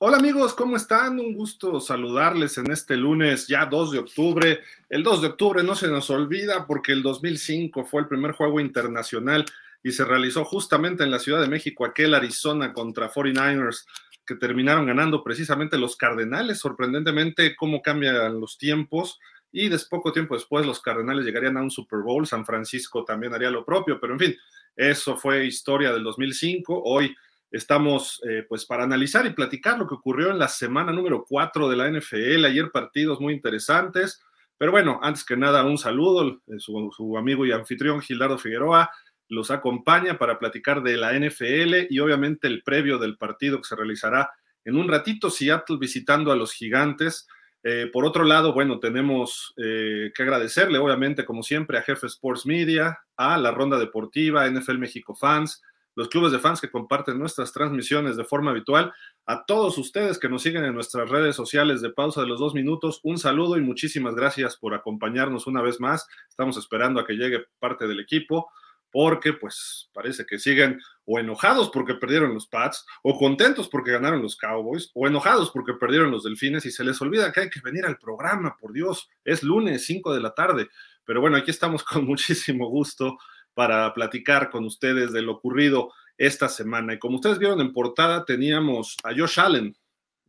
hola amigos, ¿cómo están? Un gusto saludarles en este lunes, ya 2 de octubre. El 2 de octubre no se nos olvida porque el 2005 fue el primer juego internacional y se realizó justamente en la Ciudad de México, aquel Arizona contra 49ers, que terminaron ganando precisamente los Cardenales. Sorprendentemente, cómo cambian los tiempos. Y después, poco tiempo después, los Cardenales llegarían a un Super Bowl. San Francisco también haría lo propio, pero en fin, eso fue historia del 2005. Hoy Estamos eh, pues para analizar y platicar lo que ocurrió en la semana número 4 de la NFL. Ayer partidos muy interesantes. Pero bueno, antes que nada, un saludo. Eh, su, su, amigo y anfitrión Gildardo Figueroa los acompaña para platicar de la NFL y obviamente el previo del partido que se realizará en un ratito, Seattle visitando a los gigantes. Eh, por otro lado, bueno, tenemos que agradecerle, obviamente, como siempre, a Jefe Sports Media, a la Ronda Deportiva, NFL México Fans, los clubes de fans que comparten nuestras transmisiones de forma habitual, a todos ustedes que nos siguen en nuestras redes sociales de pausa de los dos minutos, un saludo y muchísimas gracias por acompañarnos una vez más. Estamos esperando a que llegue parte del equipo porque pues parece que siguen o enojados porque perdieron los Pats, o contentos porque ganaron los Cowboys, o enojados porque perdieron los Delfines y se les olvida que hay que venir al programa, por Dios, es lunes 5 de la tarde. Pero bueno, aquí estamos con muchísimo gusto para platicar con ustedes de lo ocurrido esta semana. Y como ustedes vieron en portada, teníamos a Josh Allen,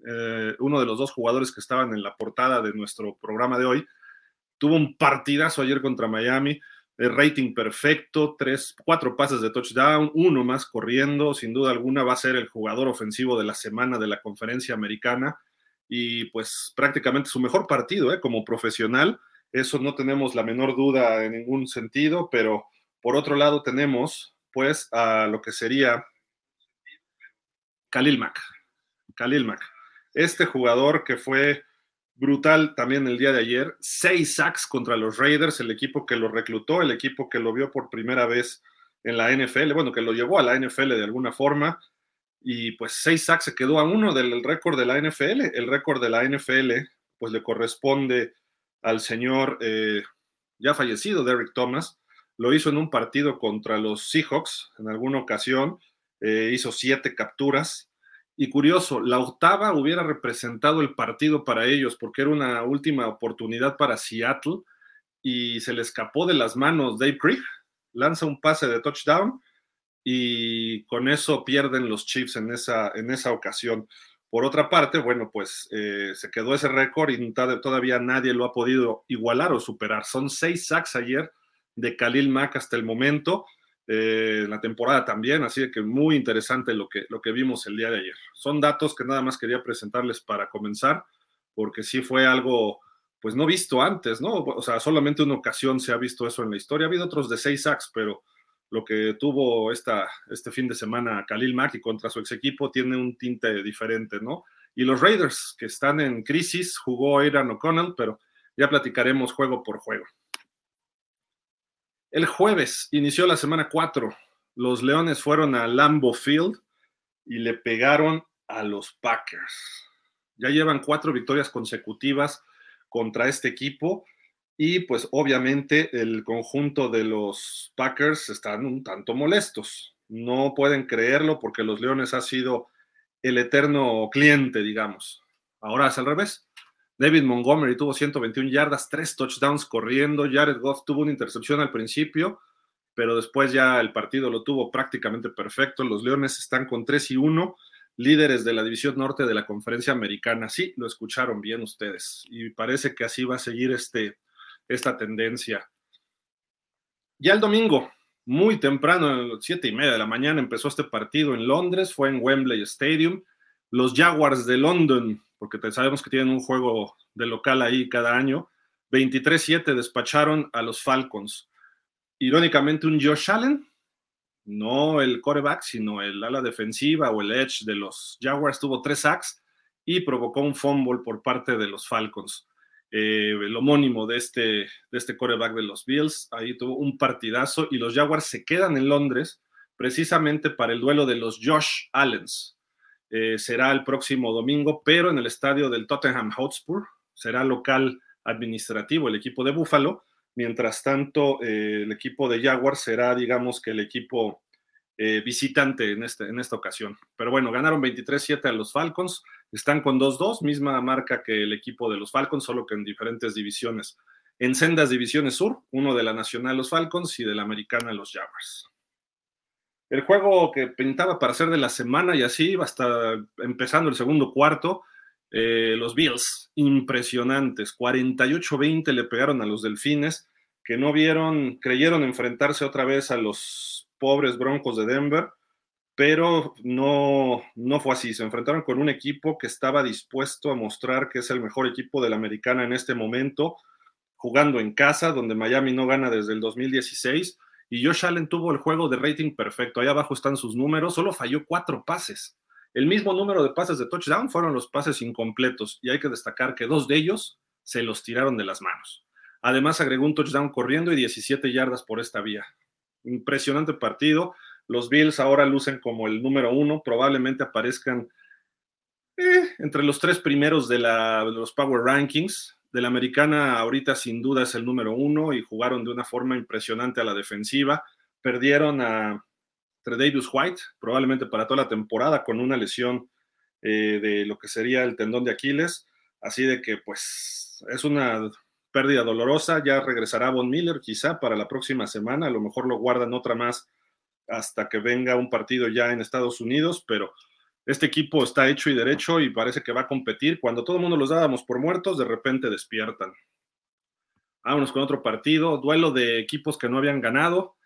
eh, uno de los dos jugadores que estaban en la portada de nuestro programa de hoy. Tuvo un partidazo ayer contra Miami, el rating perfecto, tres, cuatro pases de touchdown, uno más corriendo, sin duda alguna va a ser el jugador ofensivo de la semana de la conferencia americana y pues prácticamente su mejor partido ¿eh? como profesional. Eso no tenemos la menor duda en ningún sentido, pero por otro lado, tenemos pues a lo que sería Khalil Mack. Khalil Mack. Este jugador que fue brutal también el día de ayer, seis sacks contra los Raiders, el equipo que lo reclutó, el equipo que lo vio por primera vez en la NFL, bueno, que lo llevó a la NFL de alguna forma, y pues seis sacks se quedó a uno del récord de la NFL. El récord de la NFL pues le corresponde al señor eh, ya fallecido Derrick Thomas, lo hizo en un partido contra los Seahawks en alguna ocasión, eh, hizo siete capturas. Y curioso, la octava hubiera representado el partido para ellos porque era una última oportunidad para Seattle y se le escapó de las manos Dave Krieg, lanza un pase de touchdown y con eso pierden los Chiefs en esa, en esa ocasión. Por otra parte, bueno, pues eh, se quedó ese récord y todavía nadie lo ha podido igualar o superar. Son seis sacks ayer de Khalil Mack hasta el momento, eh, la temporada también, así que muy interesante lo que, lo que vimos el día de ayer. Son datos que nada más quería presentarles para comenzar, porque sí fue algo, pues no visto antes, ¿no? O sea, solamente una ocasión se ha visto eso en la historia. Ha habido otros de seis sacks, pero lo que tuvo esta, este fin de semana Khalil Mack y contra su ex equipo tiene un tinte diferente, ¿no? Y los Raiders, que están en crisis, jugó Aaron O'Connell, pero ya platicaremos juego por juego. El jueves inició la semana 4. Los Leones fueron a Lambeau Field y le pegaron a los Packers. Ya llevan cuatro victorias consecutivas contra este equipo y pues obviamente el conjunto de los Packers están un tanto molestos. No pueden creerlo porque los Leones ha sido el eterno cliente, digamos. Ahora es al revés. David Montgomery tuvo 121 yardas, tres touchdowns corriendo. Jared Goff tuvo una intercepción al principio, pero después ya el partido lo tuvo prácticamente perfecto. Los Leones están con 3 y 1, líderes de la división norte de la conferencia americana. Sí, lo escucharon bien ustedes. Y parece que así va a seguir este, esta tendencia. Ya el domingo, muy temprano, a las 7 y media de la mañana, empezó este partido en Londres, fue en Wembley Stadium. Los Jaguars de London porque sabemos que tienen un juego de local ahí cada año. 23-7 despacharon a los Falcons. Irónicamente, un Josh Allen, no el coreback, sino el ala defensiva o el edge de los Jaguars, tuvo tres sacks y provocó un fumble por parte de los Falcons. Eh, el homónimo de este, de este coreback de los Bills, ahí tuvo un partidazo y los Jaguars se quedan en Londres precisamente para el duelo de los Josh Allens. Eh, será el próximo domingo, pero en el estadio del Tottenham Hotspur, será local administrativo el equipo de Buffalo. Mientras tanto, eh, el equipo de Jaguar será, digamos que el equipo eh, visitante en, este, en esta ocasión. Pero bueno, ganaron 23-7 a los Falcons, están con 2-2, misma marca que el equipo de los Falcons, solo que en diferentes divisiones. En sendas divisiones sur, uno de la Nacional los Falcons y de la Americana los Jaguars. El juego que pintaba para ser de la semana y así, hasta empezando el segundo cuarto, eh, los Bills, impresionantes, 48-20 le pegaron a los Delfines, que no vieron, creyeron enfrentarse otra vez a los pobres Broncos de Denver, pero no, no fue así. Se enfrentaron con un equipo que estaba dispuesto a mostrar que es el mejor equipo de la americana en este momento, jugando en casa, donde Miami no gana desde el 2016. Y Josh Allen tuvo el juego de rating perfecto. Ahí abajo están sus números. Solo falló cuatro pases. El mismo número de pases de touchdown fueron los pases incompletos. Y hay que destacar que dos de ellos se los tiraron de las manos. Además, agregó un touchdown corriendo y 17 yardas por esta vía. Impresionante partido. Los Bills ahora lucen como el número uno. Probablemente aparezcan eh, entre los tres primeros de, los Power Rankings de la americana ahorita sin duda es el número uno y jugaron de una forma impresionante a la defensiva. Perdieron a Tredavious White, probablemente para toda la temporada, con una lesión eh, de lo que sería el tendón de Aquiles. Así de que, pues, es una pérdida dolorosa. Ya regresará Von Miller, quizá para la próxima semana. A lo mejor lo guardan otra más hasta que venga un partido ya en Estados Unidos, pero este equipo está hecho y derecho y parece que va a competir. Cuando todo el mundo los dábamos por muertos, de repente despiertan. Vámonos con otro partido, duelo de equipos que no habían ganado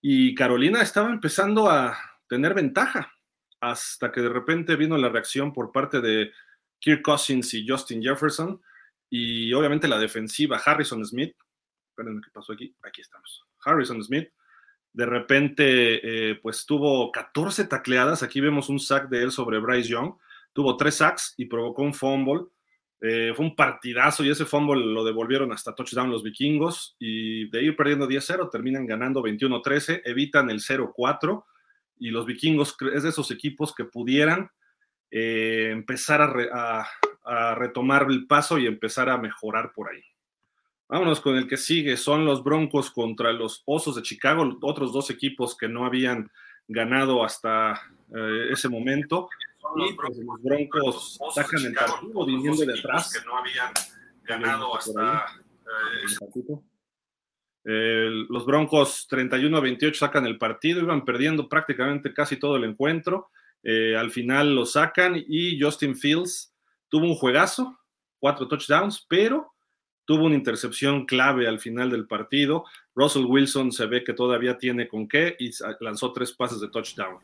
y Carolina estaba empezando a tener ventaja hasta que de repente vino la reacción por parte de Kirk Cousins y Justin Jefferson y obviamente la defensiva Harrison Smith. Espérenme qué pasó aquí. Aquí estamos. Harrison Smith de repente, eh, pues tuvo 14 tacleadas. Aquí vemos un sack de él sobre Bryce Young. Tuvo tres sacks y provocó un fumble. Eh, fue un partidazo y ese fumble lo devolvieron hasta touchdown los vikingos. Y de ir perdiendo 10-0, terminan ganando 21-13, evitan el 0-4. Y los vikingos es de esos equipos que pudieran eh, empezar a retomar el paso y empezar a mejorar por ahí. Vámonos con el que sigue. Son los Broncos contra los Osos de Chicago, otros dos equipos que no habían ganado hasta eh, ese momento. Y pues, los Broncos sacan el partido viniendo de atrás. Que no habían ganado hasta eh, eh, los Broncos 31 a 28 sacan el partido, iban perdiendo prácticamente casi todo el encuentro. al final lo sacan y Justin Fields tuvo un juegazo, cuatro touchdowns, pero tuvo una intercepción clave al final del partido. Russell Wilson se ve que todavía tiene con qué y lanzó tres pases de touchdown.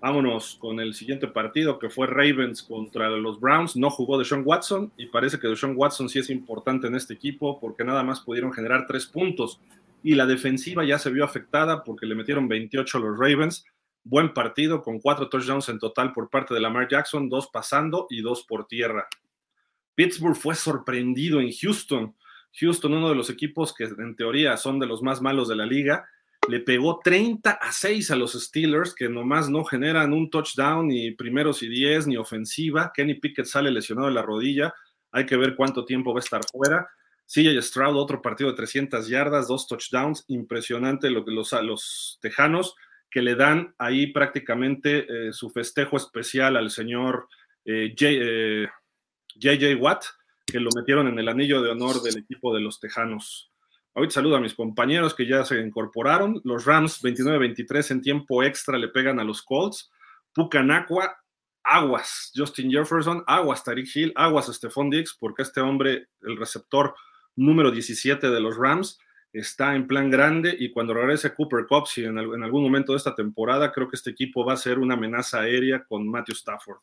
Vámonos con el siguiente partido que fue Ravens contra los Browns. No jugó Deshaun Watson y parece que Deshaun Watson sí es importante en este equipo porque nada más pudieron generar tres puntos y la defensiva ya se vio afectada porque le metieron 28 a los Ravens. Buen partido con cuatro touchdowns en total por parte de Lamar Jackson, dos pasando y dos por tierra. Pittsburgh fue sorprendido en Houston. Houston, uno de los equipos que en teoría son de los más malos de la liga, le pegó 30 a 6 a los Steelers, que nomás no generan un touchdown, ni primeros y 10, ni ofensiva. Kenny Pickett sale lesionado de la rodilla. Hay que ver cuánto tiempo va a estar fuera. CJ Stroud, otro partido de 300 yardas, dos touchdowns. Impresionante lo que los, los tejanos que le dan ahí prácticamente eh, su festejo especial al señor eh, eh JJ Watt, que lo metieron en el anillo de honor del equipo de los Tejanos. Ahorita saludo a mis compañeros que ya se incorporaron. Los Rams 29-23 en tiempo extra le pegan a los Colts. Pucanacua, aguas. Justin Jefferson, aguas Tariq Hill, aguas Stephon Diggs, porque este hombre, el receptor número 17 de los Rams, está en plan grande y cuando regrese Cooper Cup, si en algún momento de esta temporada, creo que este equipo va a ser una amenaza aérea con Matthew Stafford.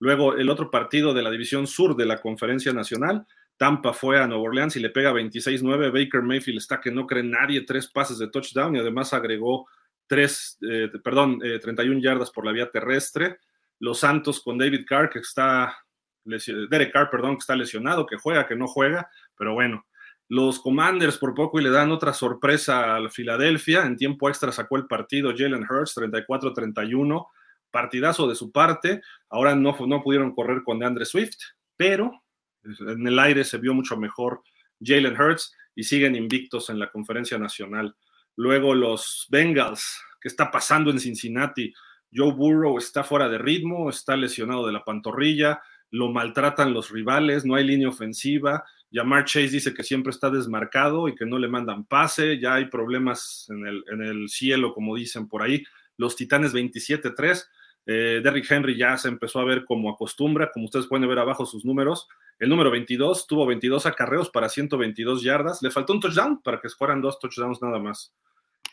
Luego el otro partido de la división sur de la conferencia nacional, Tampa fue a Nueva Orleans y le pega 26-9. Baker Mayfield está que no cree nadie, tres pases de touchdown y además agregó tres, eh, perdón, 31 eh, yardas por la vía terrestre. Los Santos con David Carr, que está, Derek Carr, perdón, que está lesionado, que juega, que no juega, pero bueno. Los Commanders por poco y le dan otra sorpresa a Filadelfia. En tiempo extra sacó el partido Jalen Hurts, 34-31 partidazo de su parte. Ahora no, no pudieron correr con DeAndre Swift, pero en el aire se vio mucho mejor Jalen Hurts y siguen invictos en la conferencia nacional. Luego los Bengals ¿Qué está pasando en Cincinnati? Joe Burrow está fuera de ritmo, está lesionado de la pantorrilla, lo maltratan los rivales, no hay línea ofensiva. Yamar Chase dice que siempre está desmarcado y que no le mandan pase, ya hay problemas en el, en el cielo, como dicen por ahí. Los Titanes 27-3. Eh, Derrick Henry ya se empezó a ver como acostumbra, como ustedes pueden ver abajo sus números. El número 22 tuvo 22 acarreos para 122 yardas. Le faltó un touchdown para que fueran dos touchdowns nada más.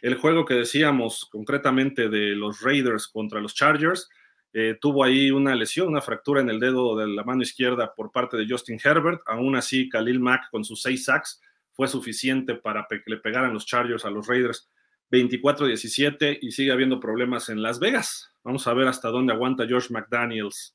El juego que decíamos concretamente de los Raiders contra los Chargers, eh, tuvo ahí una lesión, una fractura en el dedo de la mano izquierda por parte de Justin Herbert. Aún así, Khalil Mack con sus seis sacks fue suficiente para que le pegaran los Chargers a los Raiders 24-17 y sigue habiendo problemas en Las Vegas. Vamos a ver hasta dónde aguanta George McDaniels.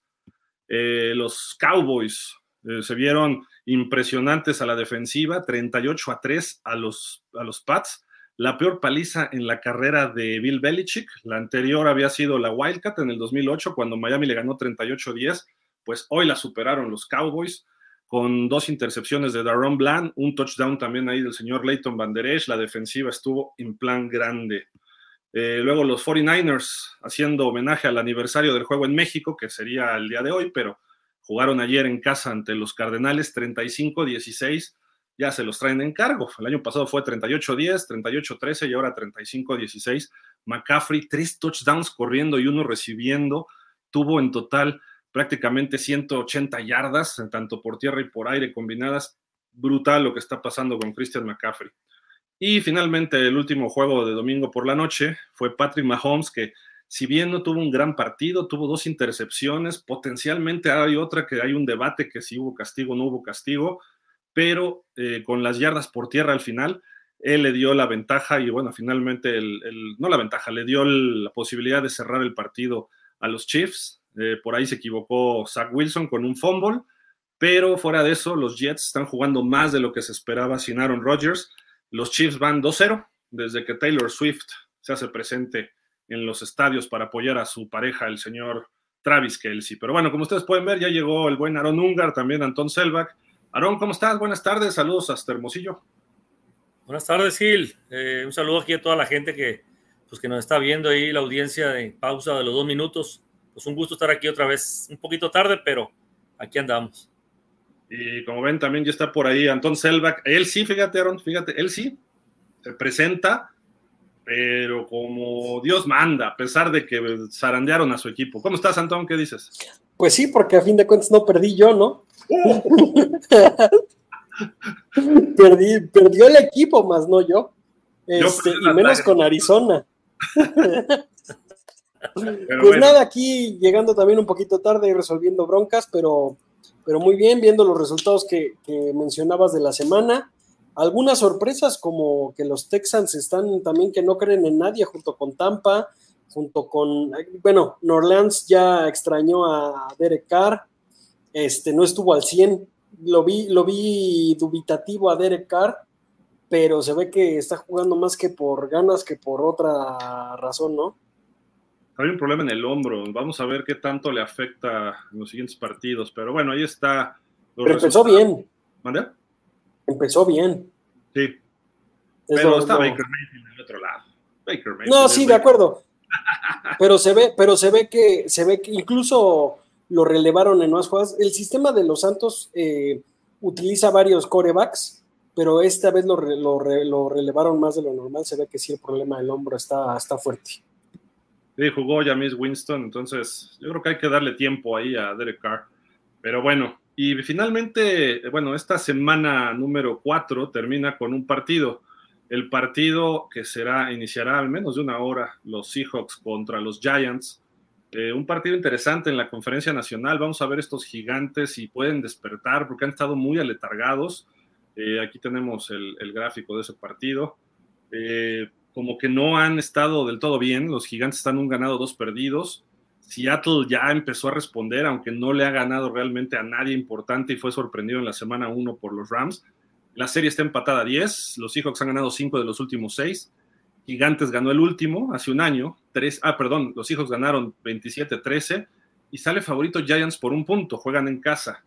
Eh, los Cowboys eh, se vieron impresionantes a la defensiva, 38 a 3 a los, a los Pats la peor paliza en la carrera de Bill Belichick. La anterior había sido la Wildcat en el 2008, cuando Miami le ganó 38-10. Pues hoy la superaron los Cowboys con dos intercepciones de Daron Bland, un touchdown también ahí del señor Leighton Van Der Esch. La defensiva estuvo en plan grande. Eh, luego los 49ers haciendo homenaje al aniversario del juego en México, que sería el día de hoy, pero jugaron ayer en casa ante los Cardenales 35-16 ya se los traen en cargo. El año pasado fue 38-10, 38-13 y ahora 35-16. McCaffrey, tres touchdowns corriendo y uno recibiendo. Tuvo en total prácticamente 180 yardas, tanto por tierra y por aire combinadas. Brutal lo que está pasando con Christian McCaffrey. Y finalmente el último juego de domingo por la noche fue Patrick Mahomes, que si bien no tuvo un gran partido, tuvo dos intercepciones, potencialmente hay otra que hay un debate que si hubo castigo o no hubo castigo pero eh, con las yardas por tierra al final, él le dio la ventaja y bueno, finalmente, el, no la ventaja, le dio la posibilidad de cerrar el partido a los Chiefs. Eh, por ahí se equivocó Zach Wilson con un fumble, pero fuera de eso, los Jets están jugando más de lo que se esperaba sin Aaron Rodgers. Los Chiefs van 2-0 desde que Taylor Swift se hace presente en los estadios para apoyar a su pareja, el señor Travis Kelsey. Pero bueno, como ustedes pueden ver, ya llegó el buen Aaron Ungar, también Anton Selvak Aarón, ¿cómo estás? Buenas tardes, saludos hasta Hermosillo. Buenas tardes, Gil. Eh, un saludo aquí a toda la gente que, pues, que nos está viendo ahí, la audiencia de pausa de los dos minutos. Pues un gusto estar aquí otra vez, un poquito tarde, pero aquí andamos. Y como ven, también ya está por ahí Antón Selbach. Él sí, fíjate, Aaron, fíjate, él sí se presenta, pero como Dios manda, a pesar de que zarandearon a su equipo. ¿Cómo estás, Antón? ¿Qué dices? Pues sí, porque a fin de cuentas no perdí yo, ¿no? Perdí, perdió el equipo, más no yo. Este, y menos con Arizona. pues nada, aquí llegando también un poquito tarde y resolviendo broncas, pero, pero muy bien, viendo los resultados que, mencionabas de la semana. Algunas sorpresas como que los Texans están también que no creen en nadie junto con Tampa, junto con, bueno, Norlands ya extrañó a Derek Carr, este, no estuvo al 100, lo vi, lo vi dubitativo a Derek Carr, pero se ve que está jugando más que por ganas que por otra razón, ¿no? Hay un problema en el hombro, vamos a ver qué tanto le afecta en los siguientes partidos, pero bueno, ahí está. Pero empezó bien. ¿Mande? Empezó bien. Sí. pero está Baker Mayfield en el otro lado. Baker Mayfield no, sí, de acuerdo. pero se ve, pero se ve que, se ve que incluso lo relevaron en más jugadas. El sistema de los Santos eh, utiliza varios corebacks, pero esta vez lo, lo, relevaron más de lo normal. Se ve que sí, el problema del hombro está, está fuerte. Sí, jugó ya Miss Winston, entonces yo creo que hay que darle tiempo ahí a Derek Carr. Pero bueno, y finalmente, bueno, esta semana número 4 termina con un partido. El partido que será, iniciará al menos de una hora, los Seahawks contra los Giants. Eh, un partido interesante en la conferencia nacional. Vamos a ver estos gigantes si pueden despertar porque han estado muy aletargados. Eh, aquí tenemos el, gráfico de ese partido. Eh, como que no han estado del todo bien. Los gigantes están un ganado, dos perdidos. Seattle ya empezó a responder, aunque no le ha ganado realmente a nadie importante y fue sorprendido en la semana 1 por los Rams. La serie está empatada a 10. Los Seahawks han ganado 5 de los últimos 6. Gigantes ganó el último hace un año, tres, ah, perdón, los hijos ganaron 27-13 y sale favorito Giants por un punto, juegan en casa.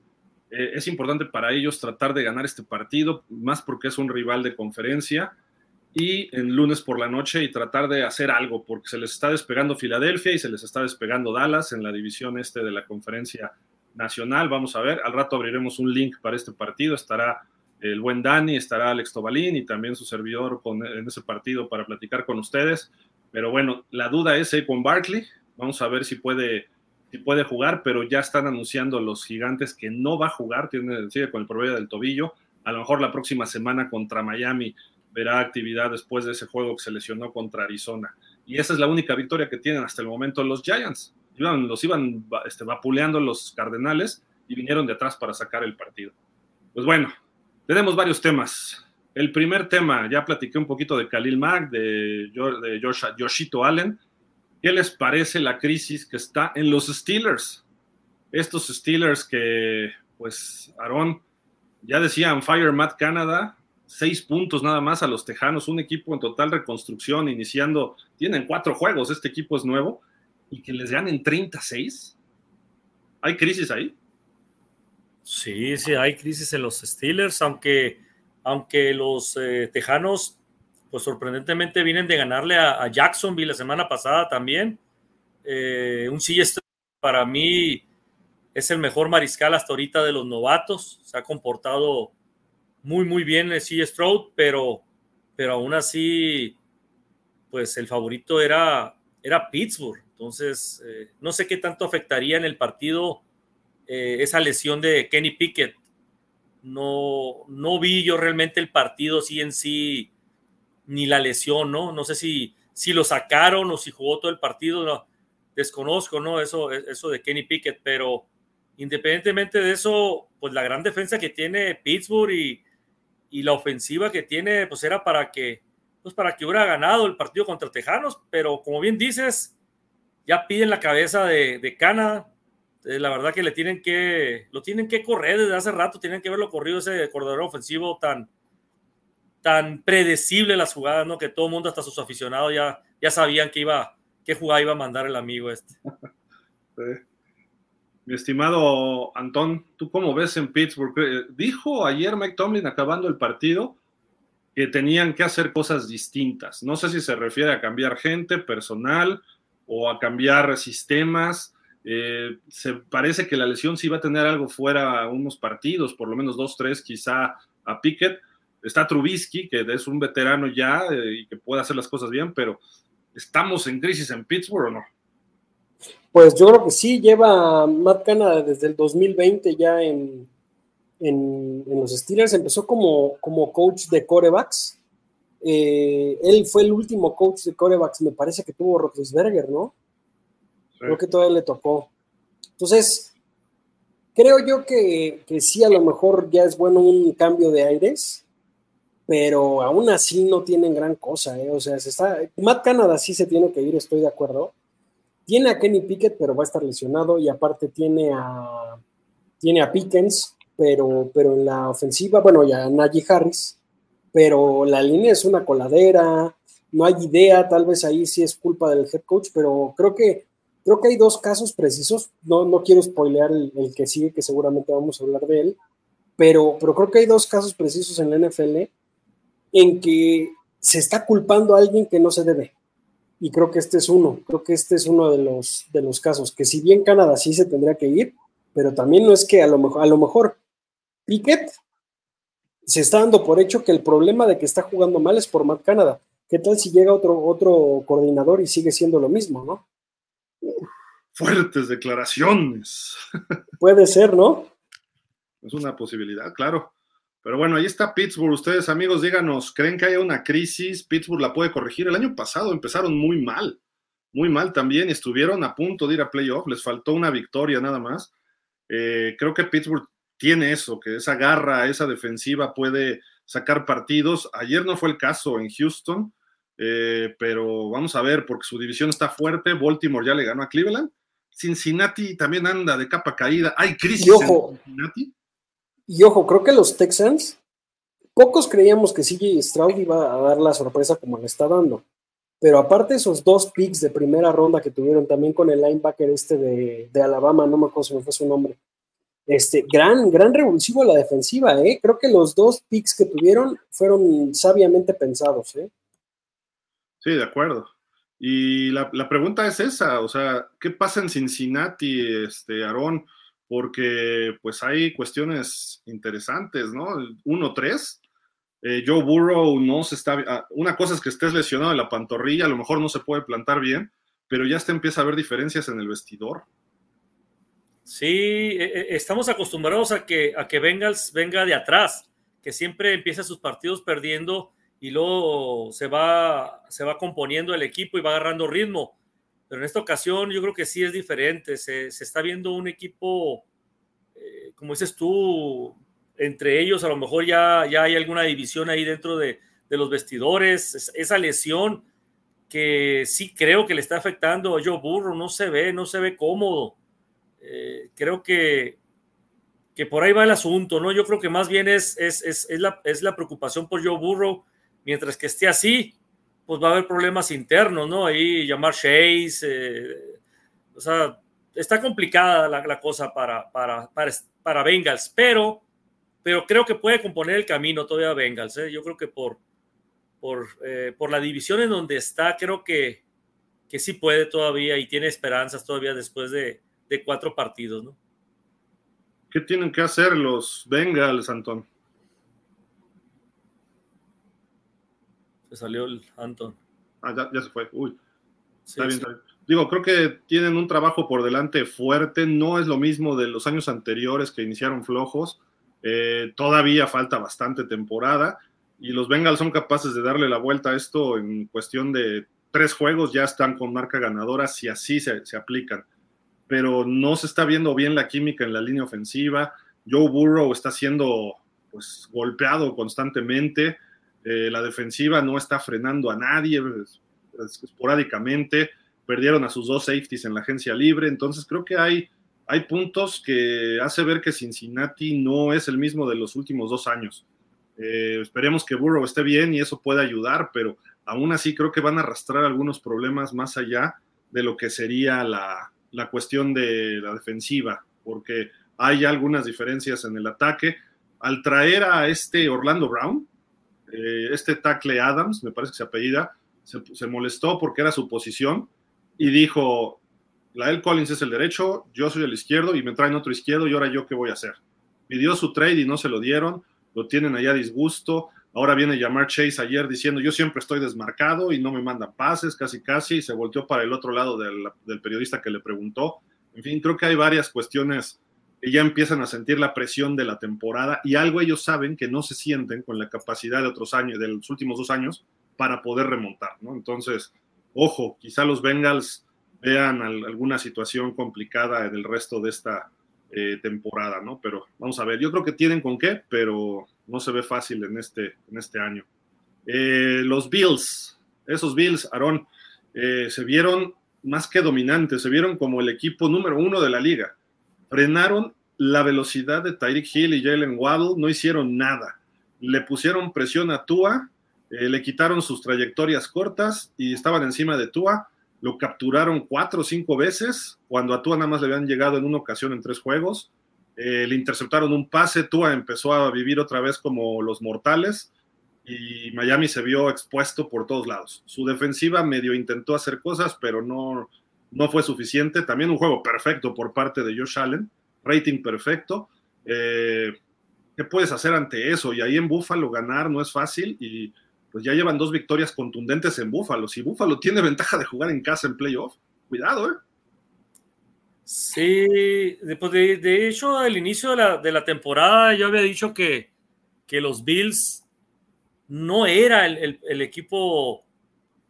Eh, es importante para ellos tratar de ganar este partido, más porque es un rival de conferencia y en lunes por la noche y tratar de hacer algo, porque se les está despegando Filadelfia y se les está despegando Dallas en la división este de la conferencia nacional. Vamos a ver, al rato abriremos un link para este partido, estará el buen Dani, estará Alex Tobalín y también su servidor con, en ese partido para platicar con ustedes. Pero bueno, la duda es Saquon Barkley, vamos a ver si puede, si puede jugar, pero ya están anunciando los gigantes que no va a jugar, tiene, sigue con el problema del tobillo. A lo mejor la próxima semana contra Miami verá actividad después de ese juego que se lesionó contra Arizona. Y esa es la única victoria que tienen hasta el momento los Giants. Iban, los iban este, vapuleando los Cardenales y vinieron de atrás para sacar el partido. Pues bueno, tenemos varios temas. El primer tema, ya platiqué un poquito de Khalil Mack, de, de Yoshito Allen. ¿Qué les parece la crisis que está en los Steelers? Estos Steelers que, pues, Aaron, ya decían Fire Matt Canada, seis puntos nada más a los Tejanos, un equipo en total reconstrucción, iniciando, tienen cuatro juegos, este equipo es nuevo, y que les ganen 36. ¿Hay crisis ahí? Sí, sí, hay crisis en los Steelers, aunque, aunque los eh, Tejanos, pues sorprendentemente vienen de ganarle a, Jacksonville la semana pasada también. Eh, un sí para mí es el mejor mariscal hasta ahorita de los novatos, se ha comportado muy, muy bien el C. Stroud, pero, pero aún así, pues el favorito era, era Pittsburgh. Entonces, eh, no sé qué tanto afectaría en el partido eh, esa lesión de Kenny Pickett. No, no vi yo realmente el partido sí en sí, ni la lesión, ¿no? No sé si, si lo sacaron o si jugó todo el partido, desconozco, ¿no? Eso, eso de Kenny Pickett, pero independientemente de eso, pues la gran defensa que tiene Pittsburgh y, y la ofensiva que tiene, pues era para que, pues para que hubiera ganado el partido contra Tejanos, pero como bien dices, ya piden la cabeza de, Cana. Eh, la verdad que le tienen que, lo tienen que correr desde hace rato, tienen que verlo corrido ese corredor ofensivo tan, tan predecible las jugadas, ¿no? Que todo el mundo, hasta sus aficionados, ya, ya sabían que iba, qué jugada iba a mandar el amigo este. Mi estimado Antón, ¿tú cómo ves en Pittsburgh? Eh, dijo ayer Mike Tomlin acabando el partido que tenían que hacer cosas distintas. No sé si se refiere a cambiar gente, personal o a cambiar sistemas. Eh, se parece que la lesión sí va a tener algo fuera unos partidos, por lo menos dos, tres, quizá a Pickett. Está Trubisky, que es un veterano ya eh, y que puede hacer las cosas bien, pero ¿estamos en crisis en Pittsburgh o no? Pues yo creo que sí, lleva Matt Canada desde el 2020 ya en, en, los Steelers. Empezó como, como coach de corebacks. Eh, él fue el último coach de corebacks, me parece que tuvo Roethlisberger, ¿no? Creo que todavía le tocó. Entonces, creo yo que, que, sí, a lo mejor ya es bueno un cambio de aires, pero aún así no tienen gran cosa, ¿eh? O sea, se está, Matt Canada sí se tiene que ir, estoy de acuerdo, tiene a Kenny Pickett, pero va a estar lesionado y aparte tiene a, tiene a Pickens, pero, pero en la ofensiva, bueno, ya Najee Harris, pero la línea es una coladera, no hay idea, tal vez ahí sí es culpa del head coach, pero creo que, creo que hay dos casos precisos, no, no quiero spoilear el, que sigue, que seguramente vamos a hablar de él, pero, pero creo que hay dos casos precisos en la NFL en que se está culpando a alguien que no se debe y creo que este es uno, creo que este es uno de los, de los casos, que si bien Canadá sí se tendría que ir, pero también no es que a lo mejor, a lo mejor Piquet se está dando por hecho que el problema de que está jugando mal es por Matt Canadá. ¿Qué tal si llega otro, otro coordinador y sigue siendo lo mismo, no? Fuertes declaraciones. Puede ser, ¿no? Es una posibilidad, claro. Pero bueno, ahí está Pittsburgh. Ustedes, amigos, díganos, ¿creen que haya una crisis? ¿Pittsburgh la puede corregir? El año pasado empezaron muy mal, muy mal también. Estuvieron a punto de ir a playoff, les faltó una victoria nada más. Eh, creo que Pittsburgh tiene eso, que esa garra, esa defensiva puede sacar partidos. Ayer no fue el caso en Houston, eh, pero vamos a ver, porque su división está fuerte. Baltimore ya le ganó a Cleveland. Cincinnati también anda de capa caída. ¿Hay crisis en Cincinnati? Y ojo, creo que los Texans, pocos creíamos que CJ Stroud iba a dar la sorpresa como le está dando. Pero aparte esos dos picks de primera ronda que tuvieron también con el linebacker este de, Alabama, no me acuerdo si me fue su nombre. Este, gran, gran revulsivo a la defensiva, ¿eh? Creo que los dos picks que tuvieron fueron sabiamente pensados, ¿eh? Sí, de acuerdo. Y la, pregunta es esa, o sea, ¿qué pasa en Cincinnati, este, Aarón? Porque pues hay cuestiones interesantes, ¿no? 1-3, eh, Joe Burrow no se está... Ah, una cosa es que estés lesionado en la pantorrilla, a lo mejor no se puede plantar bien, pero ya se empieza a ver diferencias en el vestidor. Sí, e, e, estamos acostumbrados a que, a que Bengals venga de atrás, que siempre empieza sus partidos perdiendo y luego se va, se va componiendo el equipo y va agarrando ritmo. Pero en esta ocasión yo creo que sí es diferente. Se, está viendo un equipo, eh, como dices tú, entre ellos a lo mejor ya, ya hay alguna división ahí dentro de, los vestidores. esa lesión que sí creo que le está afectando a Joe Burro, no se ve, no se ve cómodo. Eh, creo que, que por ahí va el asunto, ¿no? Yo creo que más bien es, es, es, la, es la preocupación por Joe Burrow mientras que esté así, pues va a haber problemas internos, ¿no? Ahí llamar Chase, eh, o sea, está complicada la, cosa para, para, para, Bengals, pero, pero creo que puede componer el camino todavía Bengals, ¿eh? Yo creo que por, por, eh, por la división en donde está, creo que, que sí puede todavía y tiene esperanzas todavía después de, de cuatro partidos, ¿no? ¿Qué tienen que hacer los Bengals, Antón? Salió el Anton. Ah, ya, se fue. Uy. está, bien, Digo, creo que tienen un trabajo por delante fuerte. No es lo mismo de los años anteriores que iniciaron flojos. Eh, todavía falta bastante temporada. Y los Bengals son capaces de darle la vuelta a esto en cuestión de tres juegos. Ya están con marca ganadora si así se, se aplican. Pero no se está viendo bien la química en la línea ofensiva. Joe Burrow está siendo pues, golpeado constantemente. Eh, la defensiva no está frenando a nadie esporádicamente. Perdieron a sus dos safeties en la agencia libre. Entonces creo que hay, hay puntos que hace ver que Cincinnati no es el mismo de los últimos dos años. Eh, esperemos que Burrow esté bien y eso pueda ayudar, pero aún así creo que van a arrastrar algunos problemas más allá de lo que sería la, la cuestión de la defensiva, porque hay algunas diferencias en el ataque. Al traer a este Orlando Brown, eh, este tackle Adams, me parece que se apellida, se, molestó porque era su posición y dijo, la El Collins es el derecho, yo soy el izquierdo y me traen otro izquierdo y ahora yo qué voy a hacer. Pidió su trade y no se lo dieron, lo tienen allá disgusto. Ahora viene a llamar Chase ayer diciendo yo siempre estoy desmarcado y no me manda pases, casi casi, y se volteó para el otro lado del periodista que le preguntó. En fin, creo que hay varias cuestiones ya empiezan a sentir la presión de la temporada y algo ellos saben que no se sienten con la capacidad de otros años, de los últimos dos años, para poder remontar, ¿no? Entonces, ojo, quizá los Bengals vean alguna situación complicada del resto de esta eh, temporada, ¿no? Pero vamos a ver, yo creo que tienen con qué, pero no se ve fácil en este, en este año. Eh, los Bills, esos Bills, Aarón, eh, se vieron más que dominantes, se vieron como el equipo número uno de la liga frenaron la velocidad de Tyreek Hill y Jalen Waddle, no hicieron nada. Le pusieron presión a Tua, eh, le quitaron sus trayectorias cortas y estaban encima de Tua. Lo capturaron cuatro o cinco veces, cuando a Tua nada más le habían llegado en una ocasión en tres juegos. Eh, le interceptaron un pase, Tua empezó a vivir otra vez como los mortales y Miami se vio expuesto por todos lados. Su defensiva medio intentó hacer cosas, pero no, no fue suficiente. También un juego perfecto por parte de Josh Allen, rating perfecto. Eh, ¿Qué puedes hacer ante eso? Y ahí en Búfalo ganar no es fácil y pues ya llevan dos victorias contundentes en Búfalo. Si Búfalo tiene ventaja de jugar en casa en playoff, cuidado, ¿eh? Sí, pues de, hecho, al inicio de la, temporada yo había dicho que, que los Bills no era el equipo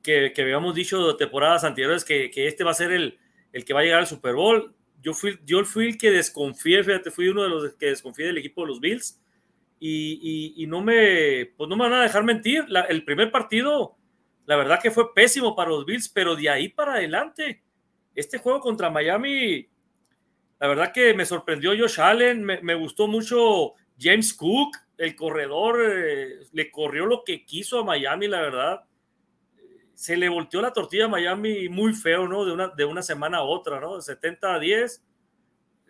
que, habíamos dicho de temporadas anteriores que, este va a ser el, el que va a llegar al Super Bowl. Yo fui, yo fui el que desconfié, fíjate, fui uno de los que desconfié del equipo de los Bills y, y, no, me, pues no me van a dejar mentir. el primer partido, la verdad que fue pésimo para los Bills, pero de ahí para adelante, este juego contra Miami, la verdad que me sorprendió Josh Allen, me, me gustó mucho James Cook, el corredor, eh, le corrió lo que quiso a Miami, la verdad se le volteó la tortilla a Miami muy feo, ¿no? De una, de una semana a otra, ¿no? 70 a 10,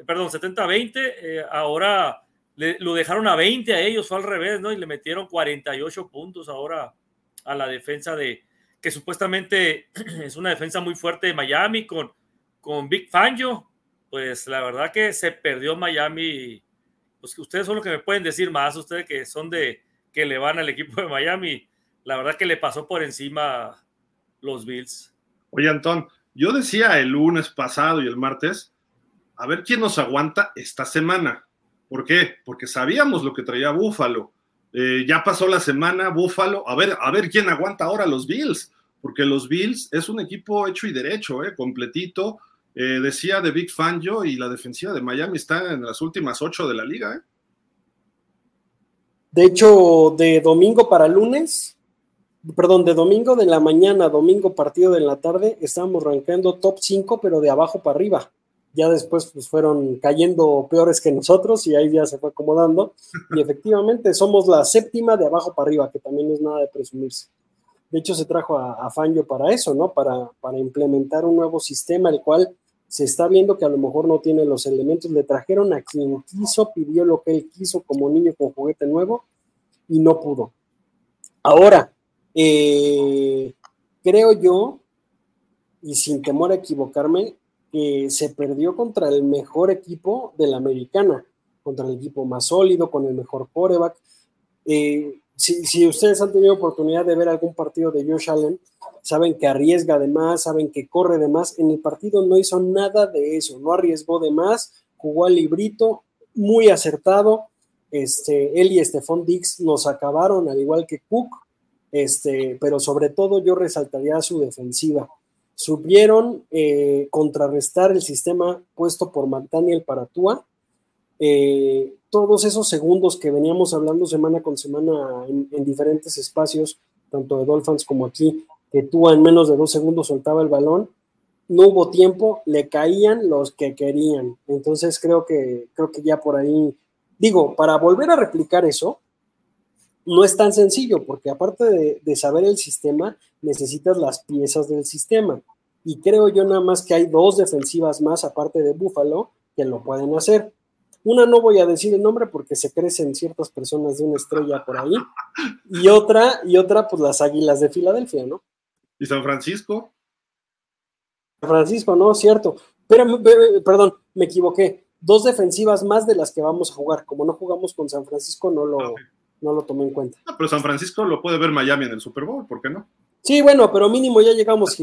perdón, 70 a 20, eh, ahora lo dejaron a 20 a ellos, fue al revés, ¿no? Y le metieron 48 puntos ahora a la defensa de que supuestamente es una defensa muy fuerte de Miami con, con Big Fangio, pues la verdad que se perdió Miami. Pues ustedes son los que me pueden decir más, ustedes que son de que le van al equipo de Miami, la verdad que le pasó por encima los Bills. Oye, Antón, yo decía el lunes pasado y el martes, a ver quién nos aguanta esta semana. ¿Por qué? Porque sabíamos lo que traía Búfalo. Eh, ya pasó la semana, Búfalo. A ver, a ver quién aguanta ahora los Bills. Porque los Bills es un equipo hecho y derecho, eh, completito. Eh, decía de Big Fan yo y la defensiva de Miami está en las últimas ocho de la liga. De hecho, de domingo para lunes, perdón, de domingo de la mañana, domingo partido de la tarde, estábamos rankeando top 5, pero de abajo para arriba ya después pues, fueron cayendo peores que nosotros y ahí ya se fue acomodando. Y efectivamente somos la séptima de abajo para arriba, que también no es nada de presumirse. De hecho, se trajo a, a para eso, ¿no? Para, para implementar un nuevo sistema, el cual se está viendo que a lo mejor no tiene los elementos. Le trajeron a quien quiso, pidió lo que él quiso como niño con juguete nuevo y no pudo. Ahora, eh, creo yo, y sin temor a equivocarme, se perdió contra el mejor equipo de la americana, contra el equipo más sólido, con el mejor coreback. Eh, si, ustedes han tenido oportunidad de ver algún partido de Josh Allen, saben que arriesga de más, saben que corre de más. En el partido no hizo nada de eso, no arriesgó de más, jugó al librito, muy acertado. Este, él y Stephon Dix nos acabaron, al igual que Cook, este, pero sobre todo yo resaltaría su defensiva supieron eh, contrarrestar el sistema puesto por McDaniel para Tua. Eh, todos esos segundos que veníamos hablando semana con semana en, diferentes espacios, tanto de Dolphins como aquí, que Tua en menos de dos segundos soltaba el balón, no hubo tiempo, le caían los que querían. Entonces creo que, creo que ya por ahí, digo, para volver a replicar eso, no es tan sencillo, porque aparte de, saber el sistema, necesitas las piezas del sistema. Y creo yo nada más que hay dos defensivas más, aparte de Buffalo, que lo pueden hacer. Una no voy a decir el nombre porque se crecen ciertas personas de una estrella por ahí. Y otra, y otra, pues las águilas de Filadelfia, ¿no? ¿Y San Francisco? San Francisco, no, cierto. Pero, perdón, me equivoqué. Dos defensivas más de las que vamos a jugar. Como no jugamos con San Francisco, no lo, no lo tomé en cuenta. Ah, pero San Francisco lo puede ver Miami en el Super Bowl, ¿por qué no? Sí, bueno, pero mínimo ya llegamos,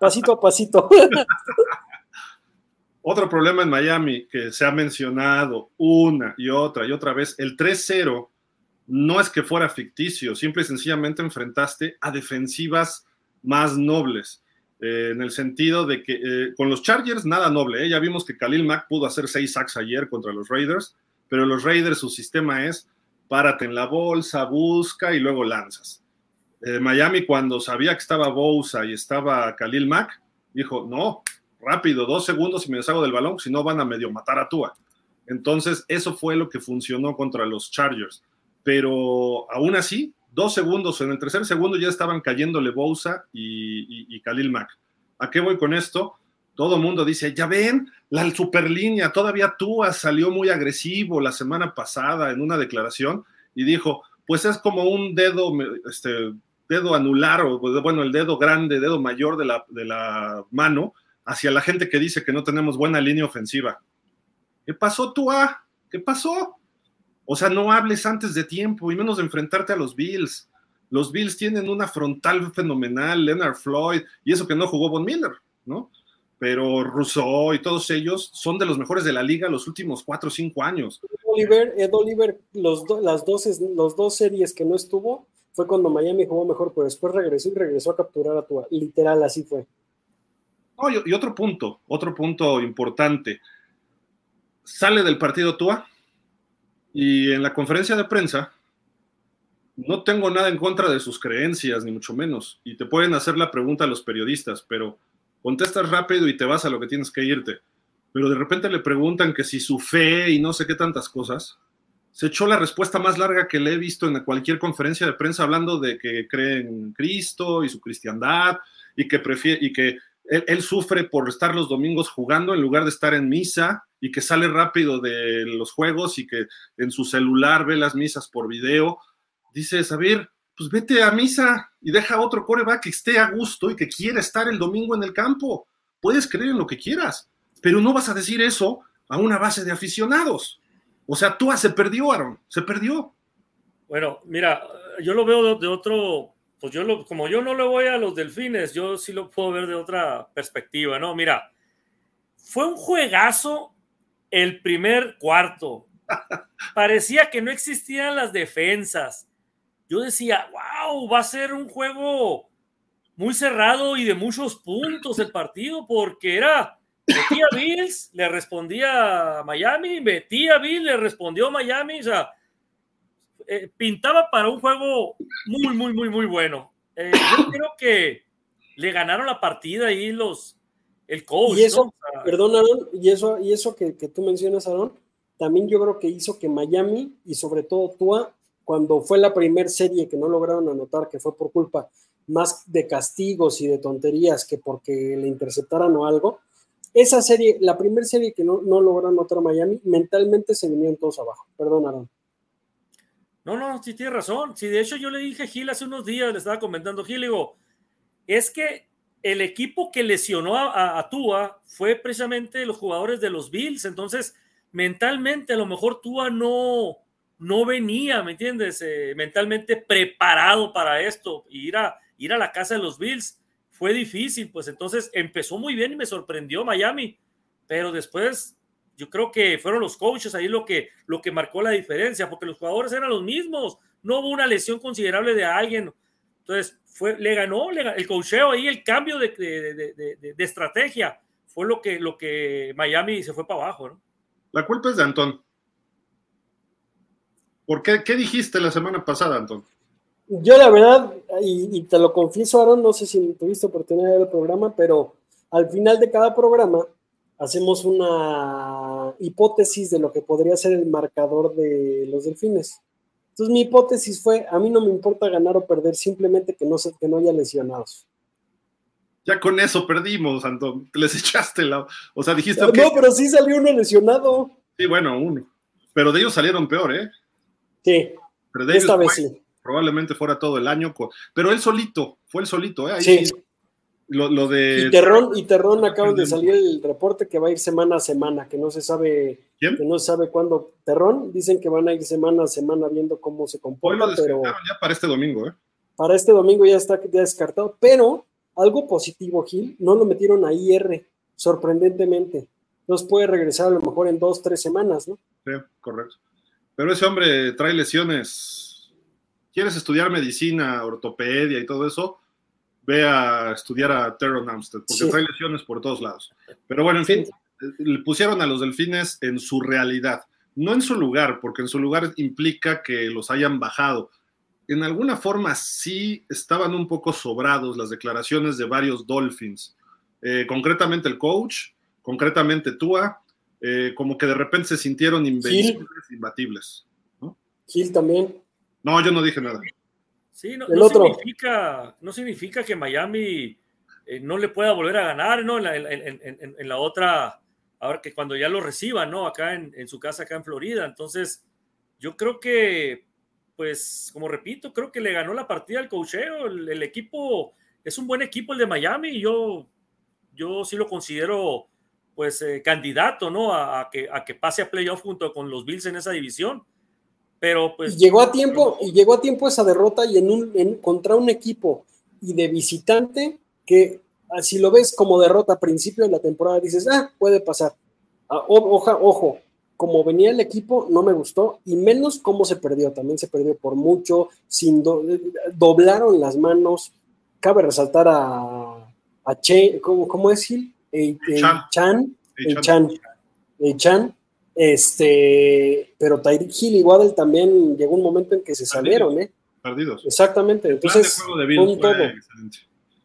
pasito a pasito. Otro problema en Miami que se ha mencionado una y otra y otra vez, el 3-0 no es que fuera ficticio, simple y sencillamente enfrentaste a defensivas más nobles, eh, en el sentido de que eh, con los Chargers nada noble, ¿eh? ya vimos que Khalil Mack pudo hacer seis sacks ayer contra los Raiders, pero los Raiders su sistema es párate en la bolsa, busca y luego lanzas. Eh, Miami, cuando sabía que estaba Bousa y estaba Khalil Mack, dijo: No, rápido, dos segundos y me deshago del balón, si no van a medio matar a Tua. Entonces, eso fue lo que funcionó contra los Chargers. Pero aún así, dos segundos, en el tercer segundo ya estaban cayéndole Bousa y, y, Khalil Mack. ¿A qué voy con esto? Todo mundo dice, ya ven, la superlínea, todavía Tua salió muy agresivo la semana pasada en una declaración y dijo, pues es como un dedo, este, dedo anular, o bueno, el dedo grande, dedo mayor de la, de la mano, hacia la gente que dice que no tenemos buena línea ofensiva. ¿Qué pasó, Tua? ¿Qué pasó? O sea, no hables antes de tiempo y menos de enfrentarte a los Bills. Los Bills tienen una frontal fenomenal, Leonard Floyd, y eso que no jugó Von Miller, ¿no? Pero Rousseau y todos ellos son de los mejores de la liga los últimos cuatro o cinco años. Oliver, Ed Oliver, los, las dos, los dos series que no estuvo, fue cuando Miami jugó mejor, pero después regresó y regresó a capturar a Tua. Literal, así fue. y, otro punto, otro punto importante. Sale del partido Tua y en la conferencia de prensa no tengo nada en contra de sus creencias, ni mucho menos. Y te pueden hacer la pregunta a los periodistas, pero contestas rápido y te vas a lo que tienes que irte. Pero de repente le preguntan que si su fe y no sé qué tantas cosas se echó la respuesta más larga que le he visto en cualquier conferencia de prensa hablando de que cree en Cristo y su cristiandad y que prefiere y que él, sufre por estar los domingos jugando en lugar de estar en misa y que sale rápido de los juegos y que en su celular ve las misas por video. Dice, Sabir, pues vete a misa y deja a otro coreback que esté a gusto y que quiera estar el domingo en el campo. Puedes creer en lo que quieras, pero no vas a decir eso a una base de aficionados. O sea, Tua se perdió, Aaron, se perdió. Bueno, mira, yo lo veo de, otro, pues yo lo, como yo no le voy a los delfines, yo sí lo puedo ver de otra perspectiva, ¿no? Mira, fue un juegazo el primer cuarto. Parecía que no existían las defensas. Yo decía, wow, va a ser un juego muy cerrado y de muchos puntos el partido, porque era metía Bills, le respondía Miami, metía Bills, le respondió Miami, o sea, eh, pintaba para un juego muy, muy, muy, muy bueno. Eh, yo creo que le ganaron la partida ahí los, el coach. Y eso, perdón, Aaron, y eso, y eso que, que, tú mencionas, Aaron, también yo creo que hizo que Miami y sobre todo Tua, cuando fue la primera serie que no lograron anotar, que fue por culpa más de castigos y de tonterías que porque le interceptaran o algo, esa serie, la primera serie que no, no lograron anotar Miami, mentalmente se vinieron todos abajo. Perdón, Aaron. No, no, sí tiene razón. Sí, de hecho yo le dije a Gil hace unos días, le estaba comentando Gil, digo, es que el equipo que lesionó a, Tua fue precisamente los jugadores de los Bills. Entonces, mentalmente, a lo mejor Tua no, no venía, ¿me entiendes? Eh, mentalmente preparado para esto. Ir a, ir a la casa de los Bills fue difícil. Pues entonces empezó muy bien y me sorprendió Miami. Pero después, yo creo que fueron los coaches ahí lo que, lo que marcó la diferencia, porque los jugadores eran los mismos. No hubo una lesión considerable de alguien. Entonces, fue, le ganó el cocheo ahí, el cambio de, de, estrategia, fue lo que, lo que Miami se fue para abajo, ¿no? La culpa es de Antón. ¿Por qué? ¿Qué dijiste la semana pasada, Antón? Yo la verdad, y, te lo confieso, Aaron, no sé si tuviste oportunidad de ver el programa, pero al final de cada programa hacemos una hipótesis de lo que podría ser el marcador de los delfines. Entonces mi hipótesis fue, a mí no me importa ganar o perder, simplemente que no, que no haya lesionados. Ya con eso perdimos, Antón. Les echaste la... O sea, dijiste... No, pero sí salió uno lesionado. Sí, bueno, uno. Pero de ellos salieron peor, ¿eh? Sí. Pero esta vez sí. Probablemente fuera todo el año. Pero él solito, fue el solito, ¿eh? Ahí sí. Lo, de. Y Terrón, y Terrón acaban de salir el reporte que va a ir semana a semana, que no se sabe, ¿Quién? que no se sabe cuándo. Terrón, dicen que van a ir semana a semana viendo cómo se comporta, pero. Ya para este domingo, ¿eh? Para este domingo ya está descartado, pero algo positivo, Gil, no lo metieron a IR, sorprendentemente. Nos puede regresar a lo mejor en dos, tres semanas, ¿no? Sí, correcto. Pero ese hombre trae lesiones. ¿Quieres estudiar medicina, ortopedia y todo eso? ve a estudiar a Terron Amstead, porque trae lesiones por todos lados. Pero bueno, en fin, le pusieron a los delfines en su realidad, no en su lugar, porque en su lugar implica que los hayan bajado. En alguna forma sí estaban un poco sobrados las declaraciones de varios Dolphins, eh, concretamente el coach, concretamente Tua, eh, como que de repente se sintieron invencibles, imbatibles. ¿no? Gil también. No, yo no dije nada. Sí, no, no significa, no significa que Miami eh, no le pueda volver a ganar, ¿no? En la, otra, ahora que cuando ya lo reciban, ¿no? Acá en, su casa, acá en Florida. Entonces, yo creo que, pues, como repito, creo que le ganó la partida al cocheo. El, equipo es un buen equipo el de Miami y yo, yo sí lo considero, pues, eh, candidato, ¿no? A, que, a que pase a playoff junto con los Bills en esa división pero pues. llegó a tiempo, y llegó a tiempo esa derrota y en un, contra un equipo y de visitante que ah, si lo ves como derrota a principio de la temporada, dices, ah, puede pasar. Ah, ojo, como venía el equipo, no me gustó, y menos cómo se perdió. También se perdió por mucho, sin doblaron las manos. Cabe resaltar a, a Che, ¿cómo, es Gil? Chan. Chan. Chan este, pero Tyreek Hill y Waddle también llegó un momento en que se salieron, ¿eh? Perdidos. Exactamente. Entonces,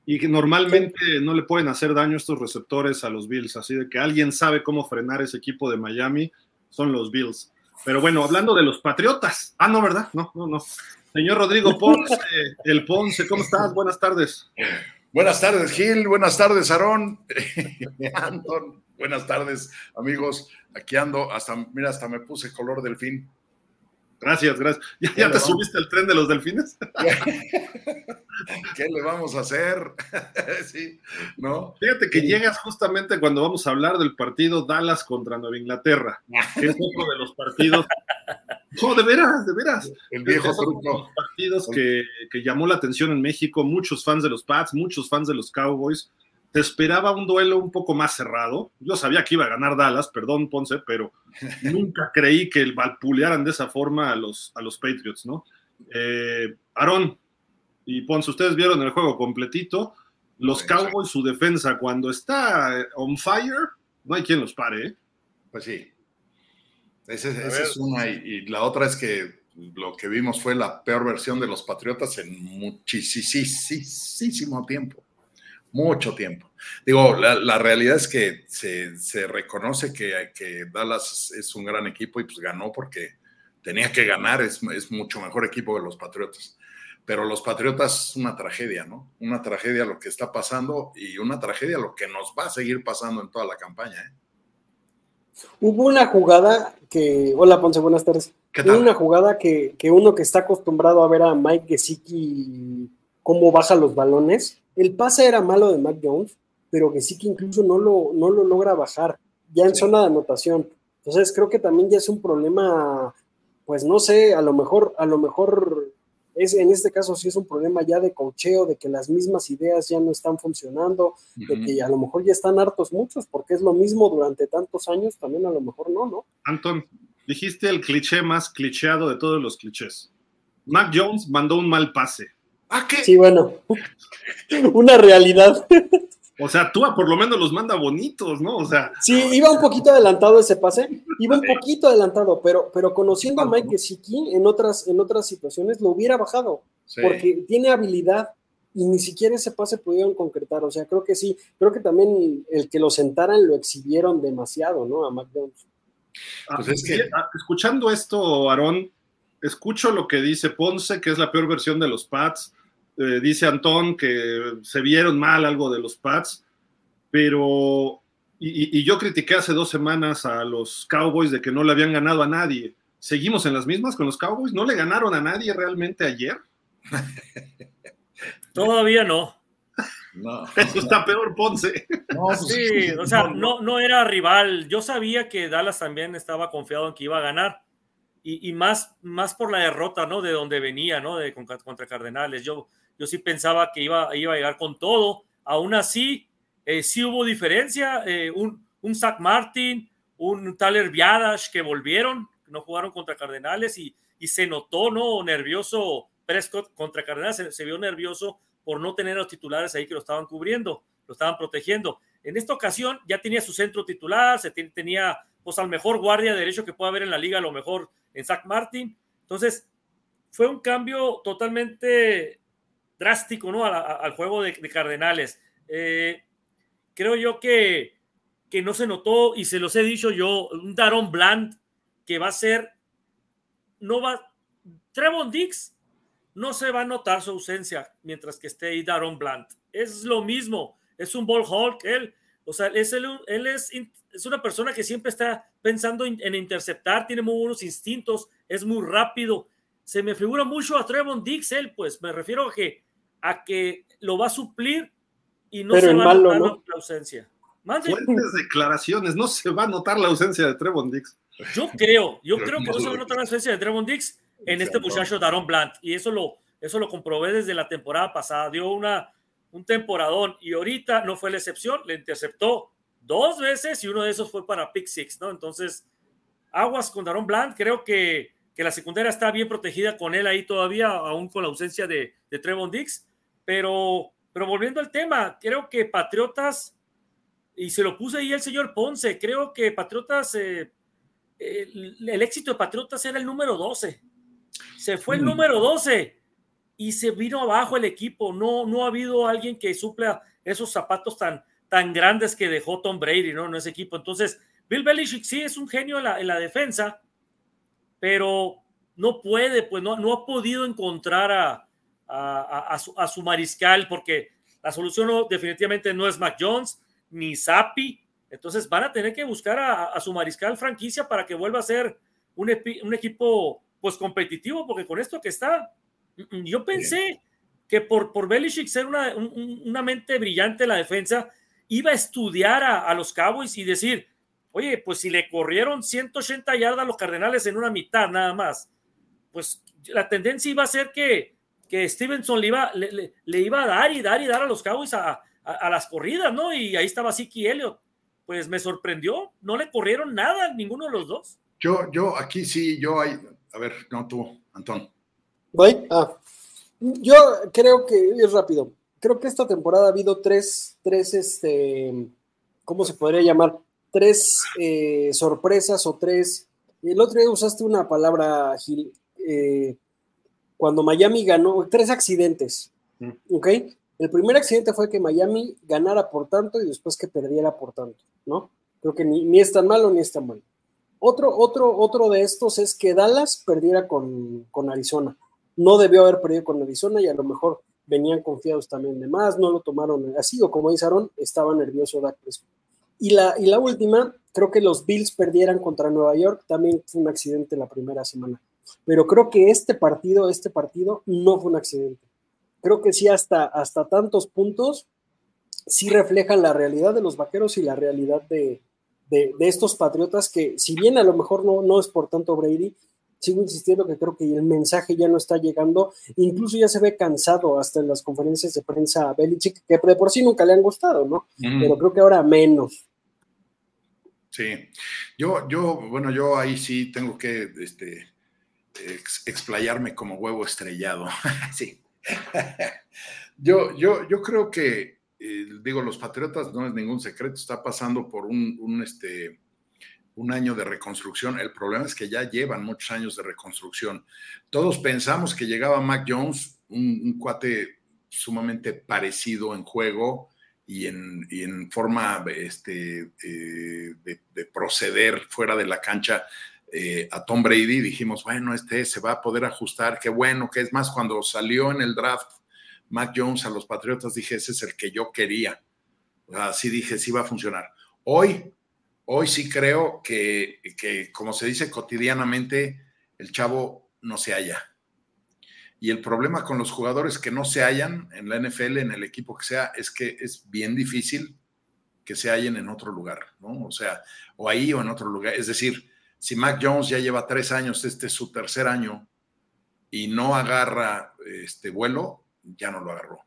Y que normalmente no le pueden hacer daño estos receptores a los Bills, así de que alguien sabe cómo frenar ese equipo de Miami, son los Bills. Pero bueno, hablando de los Patriotas. Ah, no, ¿verdad? No, no, no. Señor Rodrigo Ponce, el Ponce, ¿cómo estás? Buenas tardes. Buenas tardes, Gil. Buenas tardes, Aarón. Buenas tardes, amigos. Aquí ando, hasta, mira, hasta me puse color delfín. Gracias, gracias. ¿Ya, te subiste al tren de los delfines? ¿Qué le vamos a hacer? sí, ¿no? Fíjate que llegas justamente cuando vamos a hablar del partido Dallas contra Nueva Inglaterra, que es uno de los partidos. No, de veras, de veras. El viejo truco. partidos que, que llamó la atención en México, muchos fans de los Pats, muchos fans de los Cowboys te esperaba un duelo un poco más cerrado. Yo sabía que iba a ganar Dallas, perdón, Ponce, pero nunca creí que valpulearan de esa forma a los, a los Patriots, ¿no? Eh, Aarón y Ponce, ustedes vieron el juego completito. Los Cowboys, su defensa, cuando está on fire, no hay quien los pare, ¿eh? Pues sí. Esa es una. Y, la otra es que lo que vimos fue la peor versión de los Patriotas en muchísimo tiempo mucho tiempo. Digo, la, realidad es que se, reconoce que, que, Dallas es un gran equipo y pues ganó porque tenía que ganar, es, es mucho mejor equipo que los Patriotas. Pero los Patriotas es una tragedia, ¿no? Una tragedia lo que está pasando y una tragedia lo que nos va a seguir pasando en toda la campaña. ¿eh? Hubo una jugada que, hola Ponce, buenas tardes. Hubo una jugada que, que, uno que está acostumbrado a ver a Mike Gesicki cómo baja los balones, el pase era malo de Mac Jones, pero que incluso no lo, no lo logra bajar ya en zona de anotación. Entonces creo que también ya es un problema, pues no sé, a lo mejor, a lo mejor es, en este caso sí es un problema ya de cocheo, de que las mismas ideas ya no están funcionando, de que a lo mejor ya están hartos muchos, porque es lo mismo durante tantos años, también a lo mejor no, ¿no? Anton, dijiste el cliché más clicheado de todos los clichés. Mac Jones mandó un mal pase. ¿Ah, qué? Sí, bueno, una realidad. O sea, Tua por lo menos los manda bonitos, ¿no? O sea. Sí, iba un poquito adelantado ese pase, iba un poquito adelantado, pero, pero conociendo a Mike Gesicki en otras, en otras situaciones lo hubiera bajado, porque tiene habilidad y ni siquiera ese pase pudieron concretar. O sea, creo que sí, creo que también el que lo sentaran lo exhibieron demasiado, ¿no? A Jones. Ah, pues es que, ah, escuchando esto, Aarón, escucho lo que dice Ponce, que es la peor versión de los Pats eh, dice Antón que se vieron mal algo de los Pats, pero. Y, yo critiqué hace dos semanas a los Cowboys de que no le habían ganado a nadie. ¿Seguimos en las mismas con los Cowboys? ¿No le ganaron a nadie realmente ayer? Todavía no. No, Eso está peor, Ponce. Pues, sí, o sea, no, no era rival. Yo sabía que Dallas también estaba confiado en que iba a ganar. Y, más, más por la derrota, ¿no? De donde venía, ¿no? De, contra Cardenales. Yo, yo sí pensaba que iba, iba a llegar con todo. Aún así, eh, sí hubo diferencia. Eh, un, un Zach Martin, un Tyler Viadash que volvieron, no jugaron contra Cardenales y, y se notó, ¿no? Nervioso Prescott contra Cardenales, se, vio nervioso por no tener a los titulares ahí que lo estaban cubriendo, lo estaban protegiendo. En esta ocasión ya tenía su centro titular, se tenía pues al mejor guardia derecho que pueda haber en la liga, a lo mejor en Zach Martin. Entonces, fue un cambio totalmente drástico ¿no? al juego de, Cardenales. Eh, creo yo que, que no se notó, y se los he dicho yo, un Daron Bland que va a ser, no va, Trevon Dix no se va a notar su ausencia mientras que esté ahí Daron Bland. Es lo mismo, es un ball hawk, él, o sea, es él es, es una persona que siempre está pensando en interceptar, tiene muy buenos instintos, es muy rápido. Se me figura mucho a Trevon Dix, él, pues me refiero a que a que lo va a suplir y no se va a notar la ausencia. Fuertes declaraciones, no se va a notar la ausencia de Trevon Dix. Yo creo, yo creo que no se va a notar la ausencia de Trevon Dix en este muchacho Daron Blunt y eso lo, eso lo comprobé desde la temporada pasada. Dio una, un temporadón y ahorita no fue la excepción, le interceptó dos veces y uno de esos fue para pick six, ¿no? Entonces, aguas con Daron Blunt, creo que, que la secundaria está bien protegida con él ahí todavía, aún con la ausencia de, de Trevon Dix pero, pero volviendo al tema, creo que Patriotas, y se lo puse ahí el señor Ponce, creo que Patriotas, eh, el, éxito de Patriotas era el número 12. Se fue el mm. número 12 y se vino abajo el equipo. No, no ha habido alguien que supla esos zapatos tan, tan grandes que dejó Tom Brady, ¿no? En ese equipo. Entonces, Bill Belichick sí es un genio en la, en la defensa, pero no puede, pues no, no ha podido encontrar a, a, su, mariscal, porque la solución definitivamente no es Mac Jones ni Zappi. Entonces van a tener que buscar a, su mariscal franquicia para que vuelva a ser un, equipo pues competitivo, porque con esto que está, mm, yo pensé que por, por Belichick ser una, una mente brillante en la defensa, iba a estudiar a, a, los Cowboys y decir, oye, pues si le corrieron 180 yardas a los Cardenales en una mitad nada más, pues la tendencia iba a ser que, que Stevenson le iba, le, le, iba a dar y dar y dar a los Cowboys a, a, a las corridas, ¿no? Y ahí estaba Siki Elliott. Pues me sorprendió, no le corrieron nada ninguno de los dos. Yo, yo, aquí sí, yo hay, a ver, no tú, Antón. ¿Voy? Ah. Yo creo que es rápido. Creo que esta temporada ha habido tres, tres, este, ¿cómo se podría llamar? Tres eh, sorpresas o tres. El otro día usaste una palabra, Gil, eh, cuando Miami ganó, tres accidentes. ¿Ok? El primer accidente fue que Miami ganara por tanto y después que perdiera por tanto, ¿no? Creo que ni, ni es tan malo ni es tan bueno. Otro, otro, otro de estos es que Dallas perdiera con, con Arizona no debió haber perdido con Arizona y a lo mejor venían confiados también de más, no lo tomaron así, o como dice Aaron, estaba nervioso Dak Y la, y la última, creo que los Bills perdieran contra Nueva York, también fue un accidente la primera semana. Pero creo que este partido, este partido no fue un accidente. Creo que sí, hasta, hasta tantos puntos, sí reflejan la realidad de los vaqueros y la realidad de, de, de estos patriotas que, si bien a lo mejor no, no es por tanto Brady, sigo insistiendo que creo que el mensaje ya no está llegando, incluso ya se ve cansado hasta en las conferencias de prensa a Belichick, que de por sí nunca le han gustado, ¿no? Mm. Pero creo que ahora menos. Sí, yo, yo, bueno, yo ahí sí tengo que este, explayarme como huevo estrellado. sí. yo, yo, yo creo que, eh, digo, los Patriotas no es ningún secreto, está pasando por un, un este, un año de reconstrucción. El problema es que ya llevan muchos años de reconstrucción. Todos pensamos que llegaba Mac Jones, un, cuate sumamente parecido en juego y en, en forma este, eh, de, proceder fuera de la cancha eh, a Tom Brady. Dijimos, bueno, este se va a poder ajustar, qué bueno, que es más, cuando salió en el draft Mac Jones a los Patriotas, dije, ese es el que yo quería. Así dije, sí va a funcionar. Hoy Hoy sí creo que, como se dice cotidianamente, el chavo no se halla. Y el problema con los jugadores que no se hallan en la NFL, en el equipo que sea, es que es bien difícil que se hallen en otro lugar, ¿no? O sea, o ahí o en otro lugar. Es decir, si Mac Jones ya lleva tres años, este es su tercer año, y no agarra este vuelo, ya no lo agarró.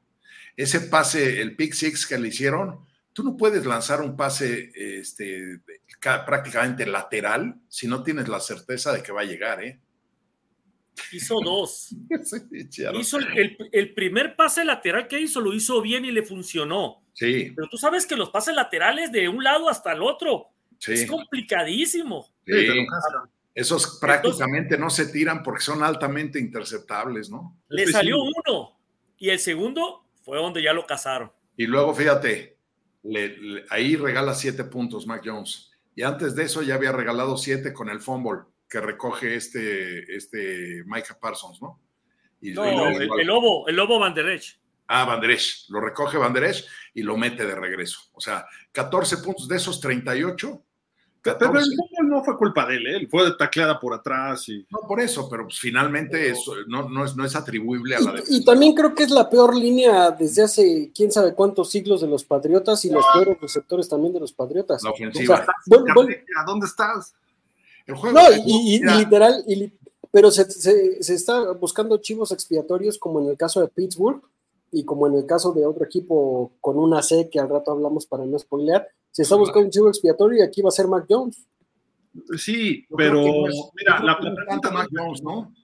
Ese pase, el pick six que le hicieron, tú no puedes lanzar un pase este, prácticamente lateral si no tienes la certeza de que va a llegar, ¿eh? Hizo dos. hizo el, primer pase lateral que hizo, lo hizo bien y le funcionó. Sí. Pero tú sabes que los pases laterales de un lado hasta el otro es complicadísimo. Sí. Esos prácticamente no se tiran porque son altamente interceptables, ¿no? Le salió uno y el segundo fue donde ya lo cazaron. Y luego, fíjate, ahí regala siete puntos Mac Jones. Y antes de eso ya había regalado siete con el fumble que recoge este, este Micah Parsons, ¿no? Y, no, el, lobo, el lobo Banderech. Ah, Banderech, lo recoge Banderech y lo mete de regreso. O sea, 14 puntos de esos 38 pero el fútbol no fue culpa de él, ¿eh? él fue tacleada por atrás. Y... No, por eso, pero pues, finalmente eso no, no, es, no es atribuible a la defensa. Y también creo que es la peor línea desde hace quién sabe cuántos siglos de los Patriotas y los peores receptores también de los Patriotas. La ofensiva. ¿A dónde estás? El juego, no, y, literal, pero se, se, se está buscando chivos expiatorios como en el caso de Pittsburgh y como en el caso de otro equipo con una C que al rato hablamos para no spoilear se está buscando un chivo expiatorio y aquí va a ser Mac Jones. Sí, pero mira, la pregunta Mac Jones, ¿no?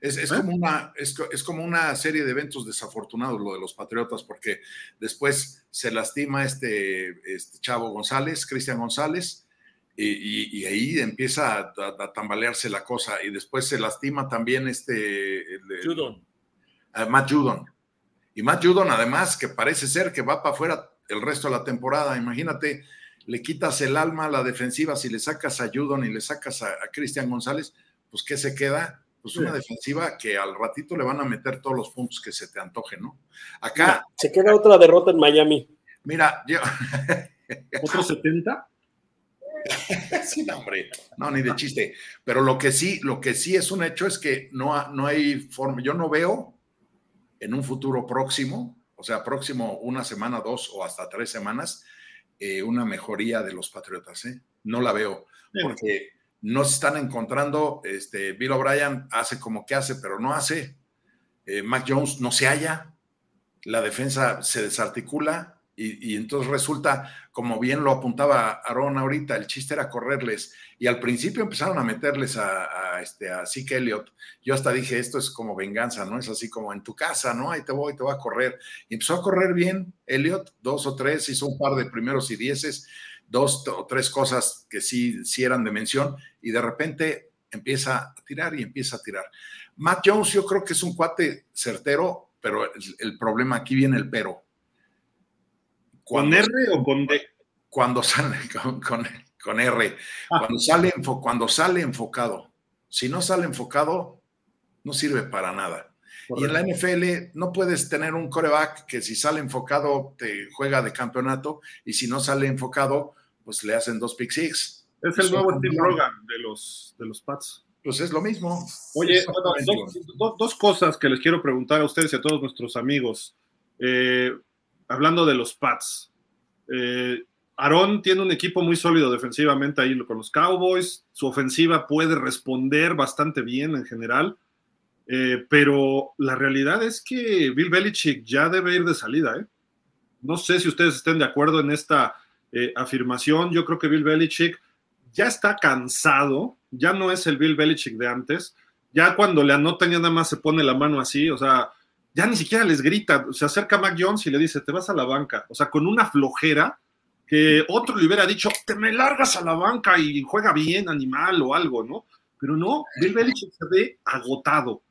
Es, es, ¿Eh? como una, es, es, como una serie de eventos desafortunados lo de los Patriotas, porque después se lastima este, este chavo González, Cristian González, y, y, ahí empieza a, a, tambalearse la cosa, y después se lastima también este... Judon. Matt Judon. Y Matt Judon, además, que parece ser que va para afuera el resto de la temporada. Imagínate le quitas el alma a la defensiva, si le sacas a Judon y le sacas a, Cristian González, pues ¿qué se queda? Pues una defensiva que al ratito le van a meter todos los puntos que se te antojen, ¿no? Acá. se queda otra derrota en Miami. Mira, yo. ¿Otro 70? sí, no, hombre, no, ni de chiste. Pero lo que sí, lo que sí es un hecho es que no, no hay forma, yo no veo en un futuro próximo, o sea, próximo una semana, dos o hasta tres semanas, eh, una mejoría de los Patriotas, ¿eh? No la veo, porque no se están encontrando, este, Bill O'Brien hace como que hace, pero no hace. Eh, Mac Jones no se halla, la defensa se desarticula, y, entonces resulta, como bien lo apuntaba Aaron ahorita, el chiste era correrles. Y al principio empezaron a meterles a, a, este, a Zeke Elliott. Yo hasta dije, esto es como venganza, ¿no? Es así como en tu casa, ¿no? Ahí te voy, te voy a correr. Empezó a correr bien Elliott, dos o tres, hizo un par de primeros y dieces, dos o tres cosas que sí, sí eran de mención. Y de repente empieza a tirar y empieza a tirar. Matt Jones yo creo que es un cuate certero, pero el problema aquí viene el pero ¿Con R o con D? Cuando sale con, R. Ah. Cuando, sale, cuando sale enfocado. Si no sale enfocado, no sirve para nada. Y en la NFL no puedes tener un coreback que si sale enfocado te juega de campeonato y si no sale enfocado, pues le hacen dos pick six. Es el nuevo Steve Rogan de los, de los Pats. Pues es lo mismo. Oye, dos, cosas que les quiero preguntar a ustedes y a todos nuestros amigos. Eh, hablando de los Pats, eh, Aaron tiene un equipo muy sólido defensivamente ahí con los Cowboys. Su ofensiva puede responder bastante bien en general. Eh, pero la realidad es que Bill Belichick ya debe ir de salida. ¿eh? No sé si ustedes estén de acuerdo en esta afirmación. Yo creo que Bill Belichick ya está cansado. Ya no es el Bill Belichick de antes. Ya cuando le anotan ya nada más se pone la mano así. O sea, ya ni siquiera les grita, se acerca a Mac Jones y le dice, te vas a la banca, o sea, con una flojera que otro le hubiera dicho, te me largas a la banca y juega bien, animal o algo, ¿no? Pero no, Bill Belichick se ve agotado,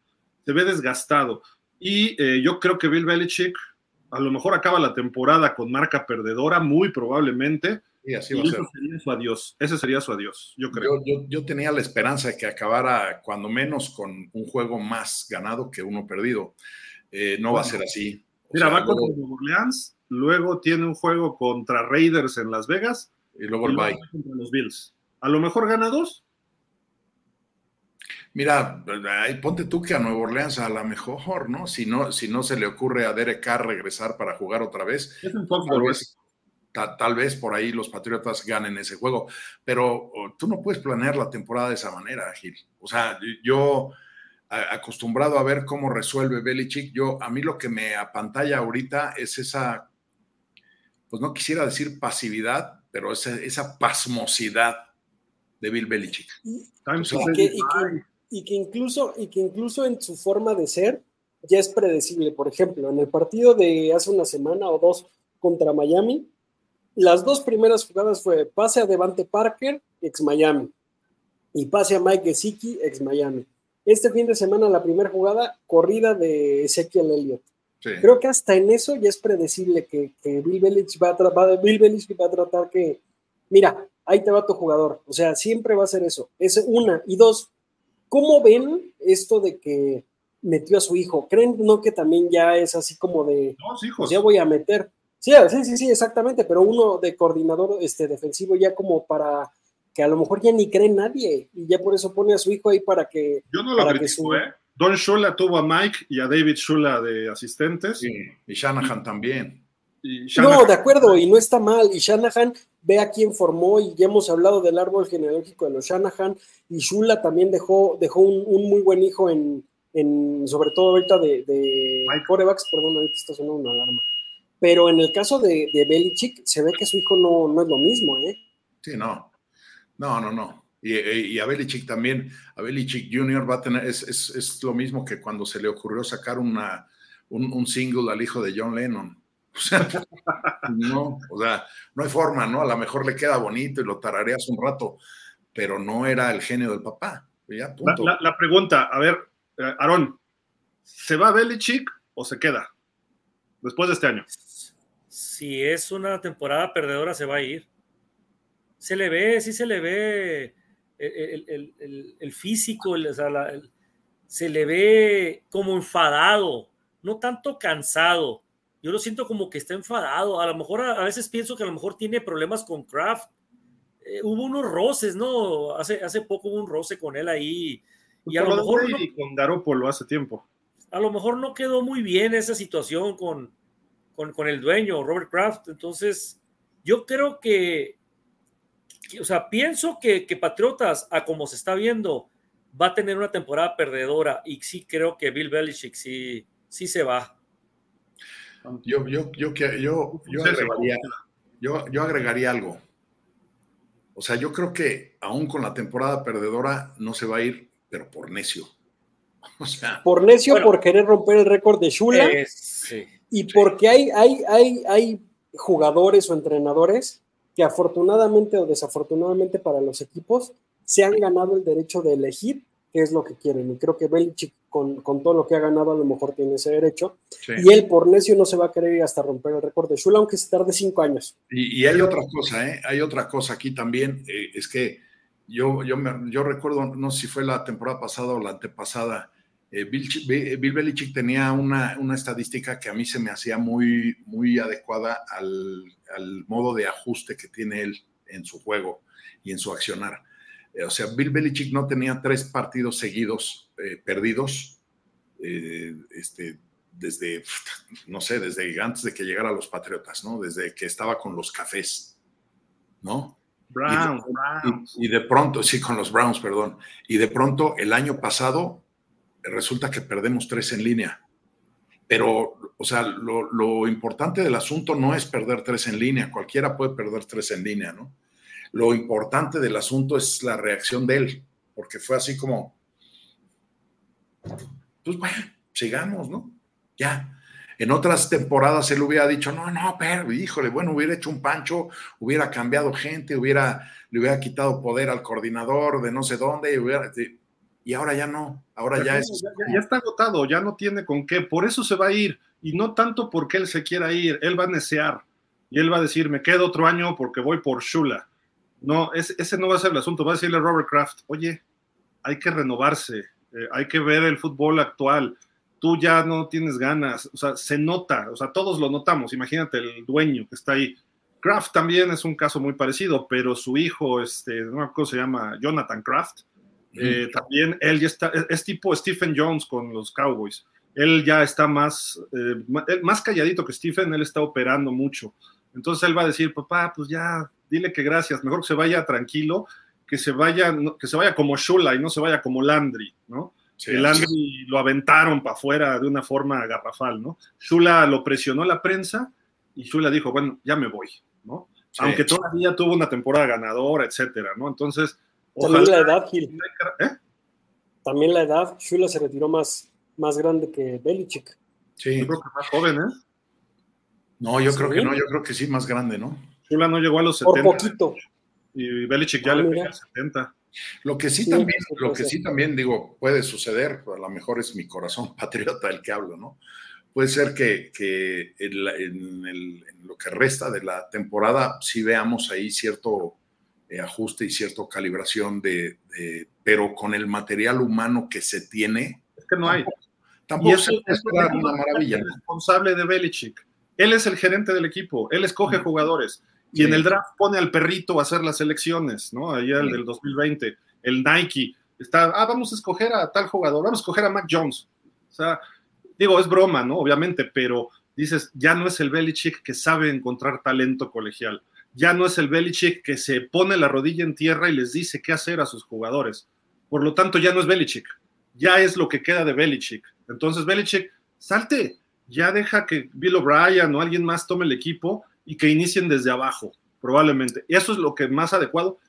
se ve desgastado. Y eh, yo creo que Bill Belichick a lo mejor acaba la temporada con marca perdedora, muy probablemente. Y así va a ser. Ese sería su adiós. Ese sería su adiós, yo creo. Yo, yo, tenía la esperanza de que acabara cuando menos con un juego más ganado que uno perdido. Eh, no va a ser así. Mira, va contra Nueva Orleans, luego tiene un juego contra Raiders en Las Vegas y luego el bye. contra los Bills. A lo mejor gana dos. Mira, ahí ponte tú que a Nueva Orleans a lo mejor, ¿no? Si no, si no se le ocurre a Derek Carr regresar para jugar otra vez, tal, vez, tal vez por ahí los Patriotas ganen ese juego. Pero oh, tú no puedes planear la temporada de esa manera, Gil. O sea, yo acostumbrado a ver cómo resuelve Belichick. Yo, a mí lo que me apantalla ahorita es esa, pues no quisiera decir pasividad, pero esa, esa pasmosidad de Bill Belichick. y, que, incluso, y que incluso en su forma de ser ya es predecible. Por ejemplo, en el partido de hace una semana o dos contra Miami, las dos primeras jugadas fue pase a Devante Parker, ex Miami, y pase a Mike Gesicki, ex Miami este fin de semana, la primera jugada, corrida de Ezequiel Elliott. Creo que hasta en eso ya es predecible que, Bill, Belichick va a Bill Belichick va a tratar que, mira, ahí te va tu jugador. O sea, siempre va a ser eso. Es una. Y dos, ¿cómo ven esto de que metió a su hijo? ¿Creen no que también ya es así como de, Dos hijos. Pues ya voy a meter? Sí, sí, sí, sí, exactamente, pero uno de coordinador este, defensivo ya como para que a lo mejor ya ni cree nadie y ya por eso pone a su hijo ahí para que. Yo no lo para ¿eh? Don Shula tuvo a Mike y a David Shula de asistentes. y Shanahan también. No, de acuerdo, y no está mal. Y Shanahan ve a quién formó y ya hemos hablado del árbol genealógico de los Shanahan. Y Shula también dejó, dejó un, muy buen hijo en, en, sobre todo ahorita de, de corebacks, perdón, ahorita está sonando una alarma. Pero en el caso de, de Belichick, se ve que su hijo no, no es lo mismo, ¿eh? Sí, no. No, no, no. Y, y, a Belichick también, a Belichick Jr. va a tener, es, lo mismo que cuando se le ocurrió sacar una, un, single al hijo de John Lennon. O sea, no, o sea, no hay forma, ¿no? A lo mejor le queda bonito y lo tarareas un rato, pero no era el genio del papá. Ya, punto. La, pregunta, a ver, eh, Aarón, ¿se va Belichick o se queda después de este año? Si es una temporada perdedora, se va a ir se le ve, sí se le ve el, físico, se le ve como enfadado, no tanto cansado. Yo lo siento como que está enfadado. A lo mejor a, veces pienso que a lo mejor tiene problemas con Kraft. eh, hubo unos roces, ¿no? Hace, hace poco hubo un roce con él ahí. Y a lo mejor. No, con Garoppolo hace tiempo. A lo mejor no quedó muy bien esa situación con, con, con el dueño, Robert Kraft. Entonces, yo creo que, o sea, pienso que, que, Patriotas, a como se está viendo, va a tener una temporada perdedora y sí creo que Bill Belichick sí, sí se va. Yo, yo, yo, yo, yo, agregaría, yo, yo agregaría algo. O sea, yo creo que aún con la temporada perdedora no se va a ir, pero por necio. O sea, por necio, por querer romper el récord de Shula. y porque hay, hay, hay, hay jugadores o entrenadores que afortunadamente o desafortunadamente para los equipos se han ganado el derecho de elegir qué es lo que quieren. Y creo que Belichick, con, con todo lo que ha ganado, a lo mejor tiene ese derecho. Y él, por necio, no se va a querer ir hasta romper el récord de Shula, aunque se tarde cinco años. Y, y hay otra cosa, ¿eh? Hay otra cosa aquí también. Eh, es que yo, yo, me, yo recuerdo, no sé si fue la temporada pasada o la antepasada, eh, Bill, Bill, Belichick tenía una, una, estadística que a mí se me hacía muy, muy adecuada al, al, modo de ajuste que tiene él en su juego y en su accionar. Eh, o sea, Bill Belichick no tenía tres partidos seguidos eh, perdidos eh, este, desde, no sé, desde antes de que llegara a los Patriotas, ¿no? Desde que estaba con los cafés, ¿no? Browns, y, Browns. Y, y de pronto, sí, con los Browns, perdón. Y de pronto, el año pasado, resulta que perdemos tres en línea. Pero, o sea, lo, importante del asunto no es perder tres en línea, cualquiera puede perder tres en línea, ¿no? Lo importante del asunto es la reacción de él, porque fue así como, pues bueno, sigamos, ¿no? Ya. En otras temporadas él hubiera dicho, no, no, pero híjole, bueno, hubiera hecho un pancho, hubiera cambiado gente, hubiera, le hubiera quitado poder al coordinador de no sé dónde, y ahora ya no, ahora ya es... Ya, ya, está agotado, ya no tiene con qué, por eso se va a ir, y no tanto porque él se quiera ir, él va a desear, y él va a decir, me quedo otro año porque voy por Shula. No, ese, ese no va a ser el asunto, va a decirle a Robert Kraft, oye, hay que renovarse, eh, hay que ver el fútbol actual, tú ya no tienes ganas, o sea, se nota, o sea, todos lo notamos, imagínate el dueño que está ahí. Kraft también es un caso muy parecido, pero su hijo, este, no me acuerdo cómo se llama, Jonathan Kraft, eh, también él ya está, es, tipo Stephen Jones con los Cowboys. Él ya está más, eh, más calladito que Stephen, él está operando mucho. Entonces él va a decir, papá, pues ya, dile que gracias, mejor que se vaya tranquilo, que se vaya, que se vaya como Shula y no se vaya como Landry, ¿no? Sí, el Landry sí. lo aventaron para afuera de una forma garrafal, ¿no? Shula lo presionó la prensa y Shula dijo, bueno, ya me voy, ¿no? Sí, Aunque todavía tuvo una temporada ganadora, etcétera, ¿no? Entonces, Ojalá. También la edad, Gil. ¿Eh? También la edad. Shula se retiró más, más grande que Belichick. Sí. Yo creo que más joven, ¿eh? No, yo ¿Sí? creo que no, yo creo que sí, más grande, ¿no? Shula no llegó a los 70. Por poquito. Y Belichick ya ah, le pegó a 70. Lo que sí, sí también, lo que sí también digo, puede suceder, a lo mejor es mi corazón patriota el que hablo, ¿no? Puede ser que, que en, en, el, en, lo que resta de la temporada sí veamos ahí cierto ajuste y cierta calibración de, de, pero con el material humano que se tiene. Es que no hay. Tampoco, tampoco se es una maravilla. Es responsable de Belichick. Él es el gerente del equipo, él escoge jugadores. Y sí. en el draft pone al perrito a hacer las elecciones, ¿no? Allá el del 2020, el Nike. Está, ah, vamos a escoger a tal jugador, vamos a escoger a Mac Jones. O sea, digo, es broma, ¿no? Obviamente, pero dices, ya no es el Belichick que sabe encontrar talento colegial ya no es el Belichick que se pone la rodilla en tierra y les dice qué hacer a sus jugadores. Por lo tanto, ya no es Belichick, ya es lo que queda de Belichick. Entonces, Belichick, salte, ya deja que Bill O'Brien o alguien más tome el equipo y que inicien desde abajo, probablemente. Y eso es lo que más adecuado,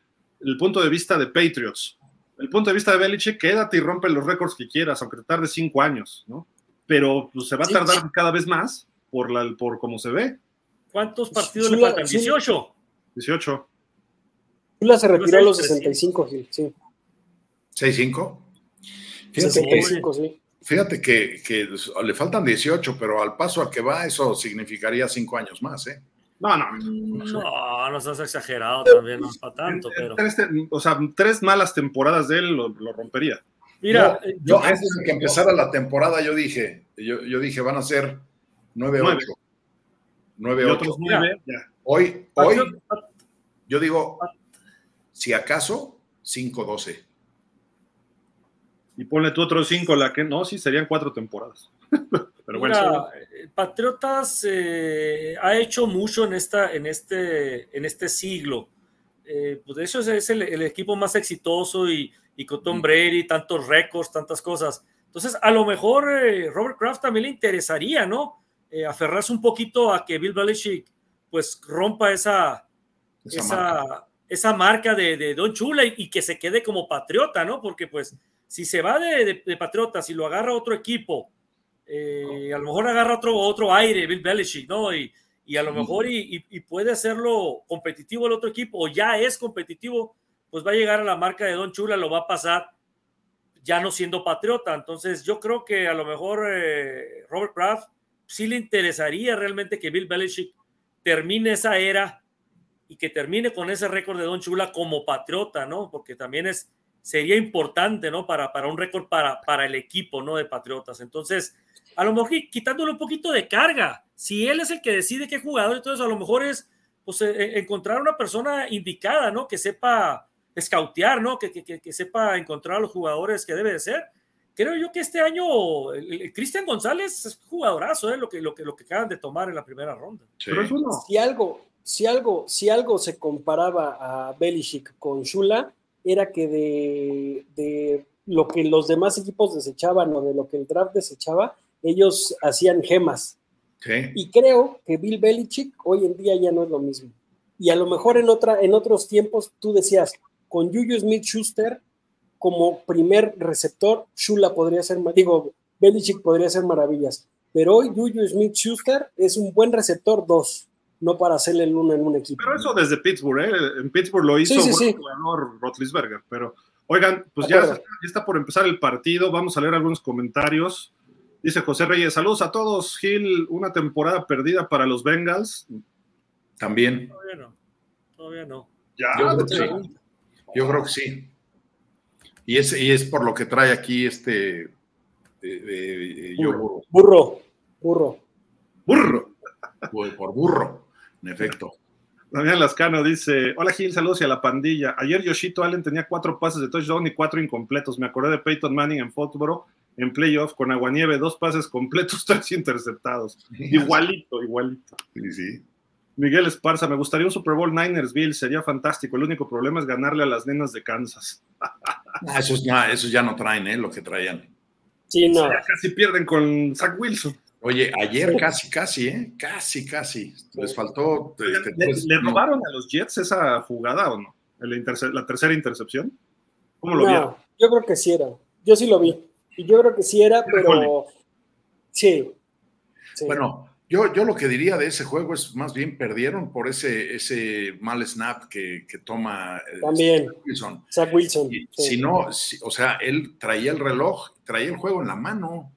el punto de vista de Patriots. El punto de vista de Belichick, quédate y rompe los récords que quieras, aunque te tarde cinco años, ¿no? Pero pues, se va a tardar cada vez más por, la, por cómo se ve. ¿Cuántos partidos sí, le faltan? Sí. 18. 18. Chula se retiró a los 65, Gil, sí. ¿65? Fíjate, 65, sí. Fíjate que, que, le faltan 18, pero al paso al que va, eso significaría 5 años más, ¿eh? No, no. No, no seas exagerado también, no es para tanto, pero. Tres, o sea, tres malas temporadas de él lo, lo rompería. Mira, yo, yo, antes de que empezara la temporada, yo dije, yo, yo dije, van a ser 9-8. 9-8. Hoy, hoy, yo digo, si acaso, 5-12. Y ponle tú otros cinco, la que no, sí, serían cuatro temporadas. Pero bueno, Mira, eh, Patriotas eh, ha hecho mucho en, esta, en, este, en este siglo. Eh, pues de hecho es el, el, equipo más exitoso y, y con Tom Brady, tantos récords, tantas cosas. Entonces, a lo mejor Robert Kraft también le interesaría, ¿no? aferrarse un poquito a que Bill Belichick pues rompa esa, esa, esa marca, esa marca de, de, Don Chula y, y, que se quede como patriota, ¿no? Porque pues si se va de, de, Patriotas y lo agarra otro equipo, eh, a lo mejor agarra otro, otro aire, Bill Belichick, ¿no? Y, y a lo mejor y, y, puede hacerlo competitivo el otro equipo, o ya es competitivo, pues va a llegar a la marca de Don Chula, lo va a pasar ya no siendo patriota. Entonces yo creo que a lo mejor eh, Robert Kraft sí le interesaría realmente que Bill Belichick termine esa era y que termine con ese récord de Don Chula como patriota, ¿no? Porque también es, sería importante, ¿no? Para, para un récord para, para el equipo, ¿no? De Patriotas. Entonces, a lo mejor quitándole un poquito de carga. Si él es el que decide qué jugador, entonces a lo mejor es pues, e, e, encontrar una persona indicada, ¿no? Que sepa escautear, ¿no? Que, que, que, sepa encontrar a los jugadores que debe de ser. Creo yo que este año Cristian González es jugadorazo, ¿eh? Lo que, lo, que, lo que acaban de tomar en la primera ronda. Sí. Pero si algo, si algo, si algo se comparaba a Belichick con Shula, era que de, de, lo que los demás equipos desechaban o de lo que el draft desechaba, ellos hacían gemas. Y creo que Bill Belichick hoy en día ya no es lo mismo. Y a lo mejor en, otra, en otros tiempos tú decías, con Juju Smith Schuster como primer receptor, Shula podría ser, digo, Belichick podría ser maravillas. Pero hoy Juju Smith Schuster es un buen receptor dos no para hacerle el uno en un equipo. Pero eso desde Pittsburgh, ¿eh? En Pittsburgh lo hizo sí, sí, sí. jugador Rotlisberger. Pero, oigan, pues ya, ya, está por empezar el partido. Vamos a leer algunos comentarios. Dice José Reyes, saludos a todos. Gil, una temporada perdida para los Bengals. También. Todavía no. Todavía no. Ya, yo, creo que sí. yo creo que sí. Y es, y es por lo que trae aquí este. Eh, eh, burro. burro. Burro. Burro. Por, por burro en efecto. Damián Lascano dice: Hola Gil, saludos y a la pandilla. Ayer Yoshito Allen tenía cuatro pases de touchdown y cuatro incompletos. Me acordé de Peyton Manning en Football en playoff con Aguanieve, dos pases completos, tres interceptados. Igualito, igualito. Sí, sí. Miguel Esparza, me gustaría un Super Bowl Niners Bill, sería fantástico. El único problema es ganarle a las nenas de Kansas. Ah, esos, no, esos ya no traen, ¿eh? Lo que traían. Sí, no. Ya casi pierden con Zach Wilson. Oye, ayer casi, casi, ¿eh? Casi, casi. Les faltó. Este, ¿Le, pues, ¿Le, robaron a los Jets esa jugada o no? ¿La, tercera intercepción? ¿Cómo lo no, vieron? Yo creo que sí era. Yo sí lo vi. Y yo creo que sí era, pero. Sí. sí. Bueno, yo, yo lo que diría de ese juego es más bien perdieron por ese, ese mal snap que, que toma También. Zach Wilson. Zach Wilson. Y, sí. Si no, si, o sea, él traía el reloj, traía el juego en la mano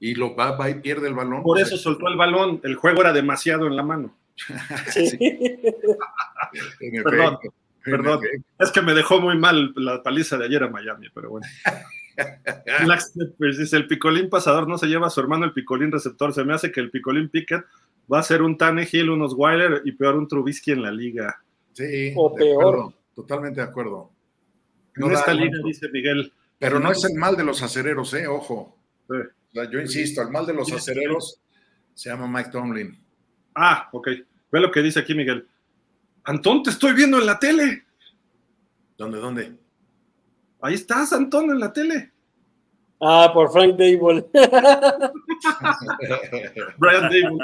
y lo va, va, y pierde el balón. Por eso soltó el balón, el juego era demasiado en la mano. Sí. perdón, perdón. Es que me dejó muy mal la paliza de ayer a Miami, pero bueno. pues dice, el picolín pasador no se lleva a su hermano el picolín receptor. Se me hace que el picolín Pickett va a ser un Tannehill, unos Weiler y peor un Trubisky en la liga. Sí, o peor. Acuerdo, totalmente de acuerdo. No en esta liga, dice Miguel. Pero no es el mal de los acereros, ¿eh? Ojo. Sí. O sea, yo insisto, el mal de los acereros se llama Mike Tomlin. Ah, ok. Ve lo que dice aquí Miguel. Antón, te estoy viendo en la tele. ¿Dónde, dónde? Ahí estás, Antón, en la tele. Ah, por Frank Dable. Brian Dable.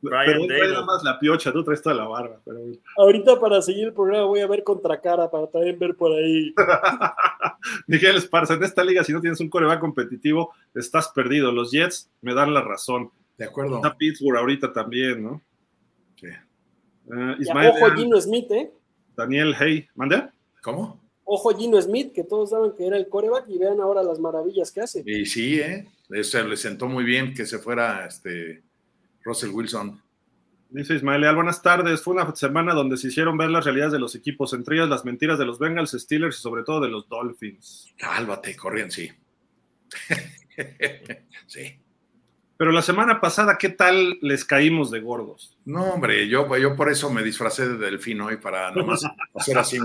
Brian pero más la piocha, tú traes toda la barba. Pero... Ahorita para seguir el programa voy a ver contra cara para también ver por ahí. Miguel Esparza, en esta liga si no tienes un coreback competitivo, estás perdido. Los Jets me dan la razón. De acuerdo. Está Pittsburgh ahorita también, ¿no? Sí. Uh, Ismael, ojo Gino Smith, ¿eh? Daniel Hey, ¿mande? ¿Cómo? Ojo Gino Smith, que todos saben que era el coreback y vean ahora las maravillas que hace. Y sí, ¿eh? Eso le sentó muy bien que se fuera este Russell Wilson. Dice Ismael, buenas tardes. Fue una semana donde se hicieron ver las realidades de los equipos, entre ellas las mentiras de los Bengals, Steelers y sobre todo de los Dolphins. Cálvate, corrían, sí. sí. Pero la semana pasada, ¿qué tal les caímos de gordos? No, hombre, yo, yo por eso me disfracé de delfín hoy para nomás hacer así.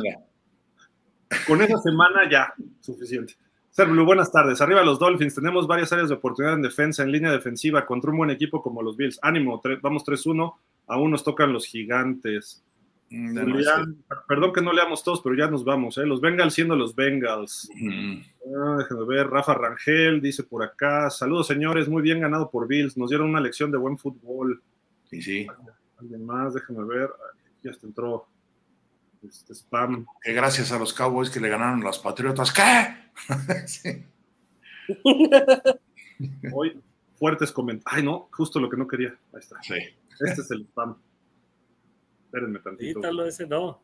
Con esa semana ya, suficiente. Sergio, buenas tardes. Arriba los Dolphins, tenemos varias áreas de oportunidad en defensa, en línea defensiva, contra un buen equipo como los Bills. Ánimo, vamos 3-1, aún nos tocan los gigantes. Mm, Julián, perdón que no leamos todos, pero ya nos vamos. ¿eh? Los Bengals siendo los Bengals. Ah, déjenme ver. Rafa Rangel dice por acá: Saludos, señores. Muy bien ganado por Bills. Nos dieron una lección de buen fútbol. Sí, sí. Alguien más, déjenme ver. Ya está entró este spam. Que gracias a los Cowboys que le ganaron los Patriotas. ¿Qué? sí. Hoy, fuertes comentarios. Ay, no, justo lo que no quería. Ahí está. Sí. Este es el spam. Espérenme tantito. Quítalo ese, no.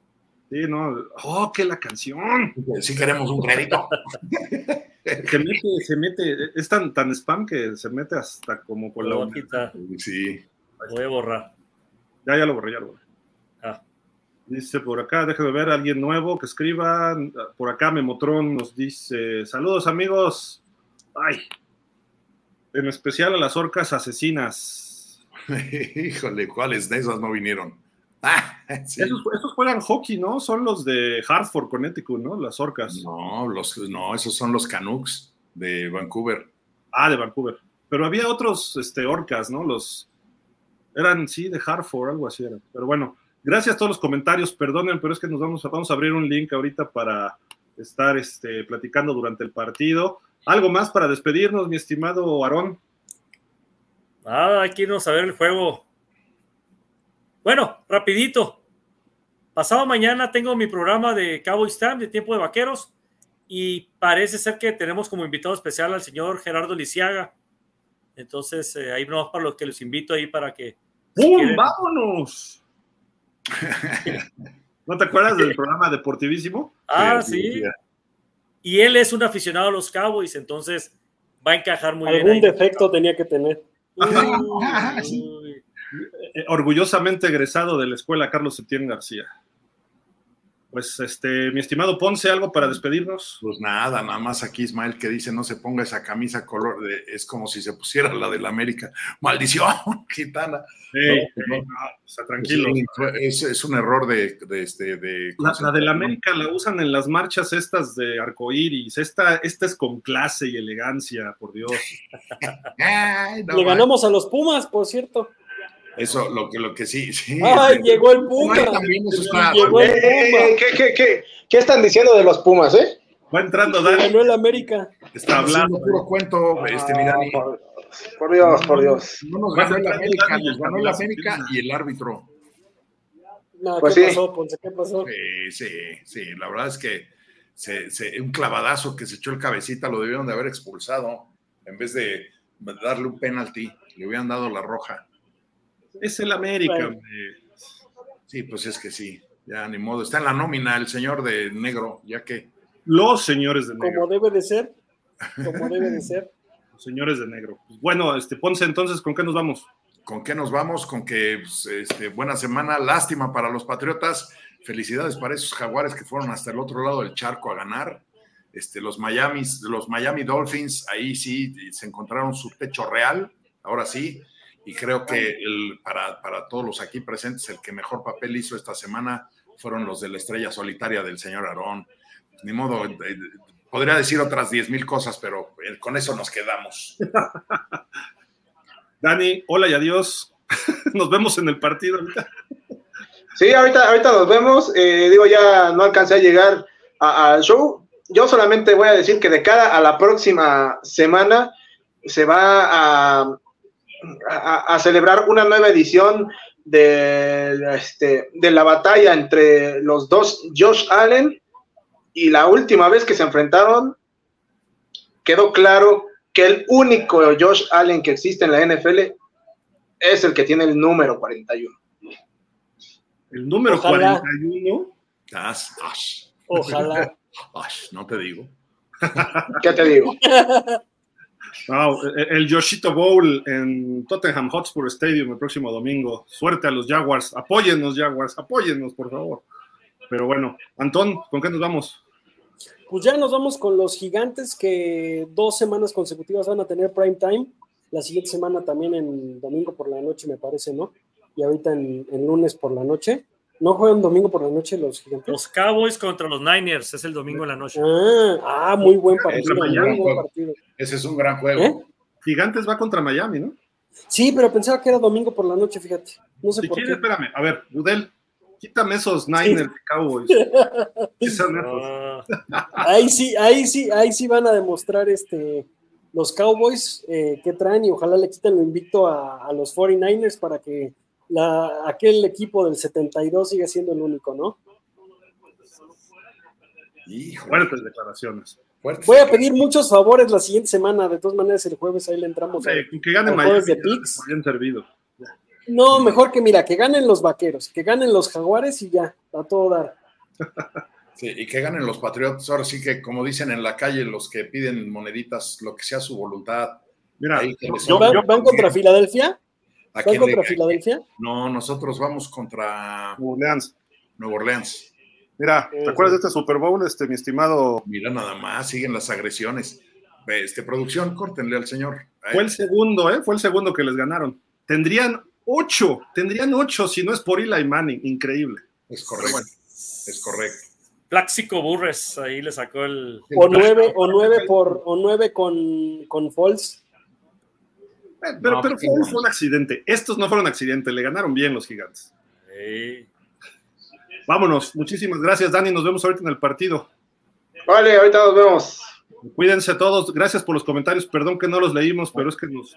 Sí, no. ¡Oh, qué la canción! Sí queremos un crédito. se mete, se mete, es tan, tan spam que se mete hasta como con la... Sí. Voy a borrar. Ya, ya lo borré, ya lo borré. Ah. Dice por acá, déjeme ver a alguien nuevo que escriba. Por acá Memotron nos dice, saludos amigos. Ay, en especial a las orcas asesinas. Híjole, ¿cuáles de esas no vinieron? Ah, esos, juegan hockey, ¿no? Son los de Hartford, Connecticut, ¿no? Las orcas. No, los, no, esos son los Canucks de Vancouver. Ah, de Vancouver. Pero había otros este, orcas, ¿no? Los eran, sí, de Hartford, algo así eran. Pero bueno, gracias a todos los comentarios. Perdonen, pero es que nos vamos a, vamos a abrir un link ahorita para estar este, platicando durante el partido. ¿Algo más para despedirnos, mi estimado Aarón? Ah, hay que irnos a ver el juego. Bueno, rapidito. Pasado mañana tengo mi programa de Cowboy Stand de tiempo de vaqueros y parece ser que tenemos como invitado especial al señor Gerardo Lisiaga. Entonces, eh, ahí vamos para los que los invito ahí para que. ¡Pum! ¡Vámonos! ¿No te acuerdas del programa deportivísimo? Ah, sí. Y él es un aficionado a los Cowboys, entonces va a encajar muy bien. Algún defecto tenía que tener. Eh, orgullosamente egresado de la escuela Carlos Septién García. Pues, este, mi estimado Ponce, ¿algo para despedirnos? Pues nada, nada más aquí Ismael que dice no se ponga esa camisa color, de, es como si se pusiera la del América. Maldición, gitana. está tranquilo. es, un error de... de, este, de la, la del América la usan en las marchas estas de arcoíris, esta, esta es con clase y elegancia, por Dios. Le ganamos a los Pumas, por cierto. Eso, lo que, lo que sí, sí. ¡Ay, llegó el Puma! Llegó el Puma. ¿Qué, qué, qué, qué, están diciendo de los Pumas, eh? Va entrando Dani. Ganó el América. Está hablando. puro cuento, este, Mirani. Por, por, Dios, por Dios. No nos ganó el América, nos ganó el América y el árbitro. No, pues ¿qué sí. pasó, Ponce? ¿Qué pasó? Sí, sí, sí. La verdad es que se, se, un clavadazo que se echó el cabecita lo debieron de haber expulsado en vez de darle un penalti. Le hubieran dado la roja. Es el América. Sí, pues es que sí, ya ni modo. Está en la nómina el señor de negro, ya que. Los señores de negro. Como debe de ser. Como debe de ser. Los señores de negro. Pues bueno, este, Ponce, entonces, ¿con qué nos vamos? ¿Con qué nos vamos? Con que pues, este, buena semana, lástima para los Patriotas, felicidades para esos jaguares que fueron hasta el otro lado del charco a ganar. Este, los, Miami, los Miami Dolphins, ahí sí se encontraron su techo real, ahora sí, y creo que el, para, para, todos los aquí presentes, el que mejor papel hizo esta semana fueron los de la estrella solitaria del señor Aarón. Ni modo, eh, podría decir otras 10 mil cosas, pero eh, con eso nos quedamos. Dani, hola y adiós. Nos vemos en el partido ahorita. Sí, ahorita, ahorita nos vemos. Eh, digo, ya no alcancé a llegar al show. Yo solamente voy a decir que de cara a la próxima semana se va a, a, celebrar una nueva edición de, este, de la batalla entre los dos Josh Allen y la última vez que se enfrentaron quedó claro que el único Josh Allen que existe en la NFL es el que tiene el número 41. El número 41. Ojalá. no te digo. ¿Qué te digo? el Yoshito Bowl en Tottenham Hotspur Stadium el próximo domingo. Suerte a los Jaguars. Apóyennos, Jaguars. Apóyennos, por favor. Pero bueno, Antón, ¿con qué nos vamos? Pues ya nos vamos con los gigantes que dos semanas consecutivas van a tener prime time. La siguiente semana también en domingo por la noche, me parece, ¿no? Y ahorita en, lunes por la noche. ¿No juegan domingo por la noche los gigantes? Los Cowboys contra los Niners es el domingo en la noche. Ah, ah muy buen partido. Muy buen partido. Ese es un gran juego. ¿Eh? Gigantes va contra Miami, ¿no? Sí, pero pensaba que era domingo por la noche, fíjate. No sé Si por quieres, qué. espérame. A ver, Budel, quítame esos Niners de Cowboys. ¿Qué son esos? Ah, Ahí sí, ahí sí, ahí sí van a demostrar este los Cowboys eh, que traen y ojalá le quiten lo invicto a, a los 49ers para que la, aquel equipo del 72 siga siendo el único, ¿no? Hijo, Fuertes declaraciones. Voy a pedir muchos favores la siguiente semana, de todas maneras el jueves ahí le entramos. a- que gane ¿Los Miami, de por bien servido. No, mejor que mira, que ganen los vaqueros, que ganen los jaguares y ya, a todo dar. Sí, y que ganen los Patriotas. Ahora sí que, como dicen en la calle, los que piden moneditas, lo que sea su voluntad. Mira, Ahí que les- yo- ¿Van, yo- van contra Filadelfia? ¿A ¿Van quién contra le- Filadelfia? No, nosotros vamos contra New Orleans. Nueva Orleans. Mira, ¿te acuerdas de este Super Bowl, este, mi estimado? Mira nada más, siguen las agresiones. Este, producción, córtenle al señor. Ahí. Fue el segundo, ¿eh? Fue el segundo que les ganaron. Tendrían ocho, tendrían ocho si no es por Eli Manning. Increíble. Es correcto. Es correcto. Plaxico Burres, ahí le sacó el. O nueve, o nueve por, o nueve con, con Falls. Pero, No, pero fue, no. fue un accidente. Estos no fueron accidente, le ganaron bien los gigantes. Vámonos. Muchísimas gracias, Dani. Nos vemos ahorita en el partido. Vale, ahorita nos vemos. Cuídense todos. Gracias por los comentarios. Perdón que no los leímos, pero es que nos.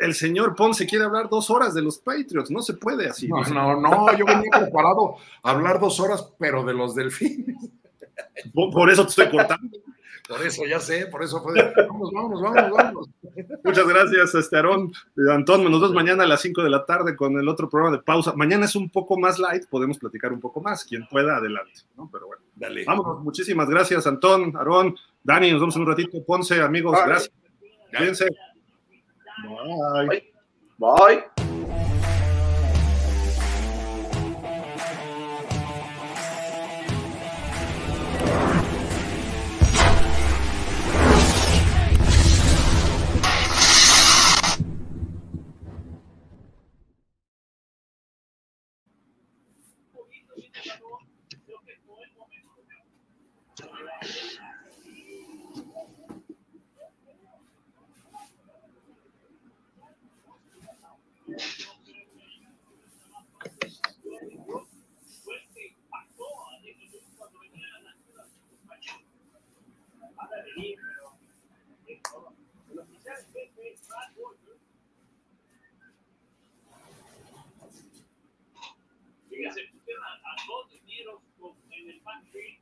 El señor Ponce quiere hablar dos horas de los Patriots. No se puede así. No, no, no, yo venía preparado a hablar dos horas, pero de los delfines. Por, por eso te estoy cortando. Por eso ya sé, por eso fue. de, Vámonos, vámonos, vámonos, vámonos. Muchas gracias, este Aarón. Eh, Antón, nos vemos mañana a las 5 de la tarde con el otro programa de pausa. Mañana es un poco más light, podemos platicar un poco más. Quien pueda, adelante. ¿no? Pero bueno, Dale. vámonos. Muchísimas gracias, Antón, Aarón, Dani. Nos vemos en un ratito. Ponce, amigos, Bye. gracias. Cuídense. Bye. Bye. Fíjese, pusieron a, dos dineros en el pantry.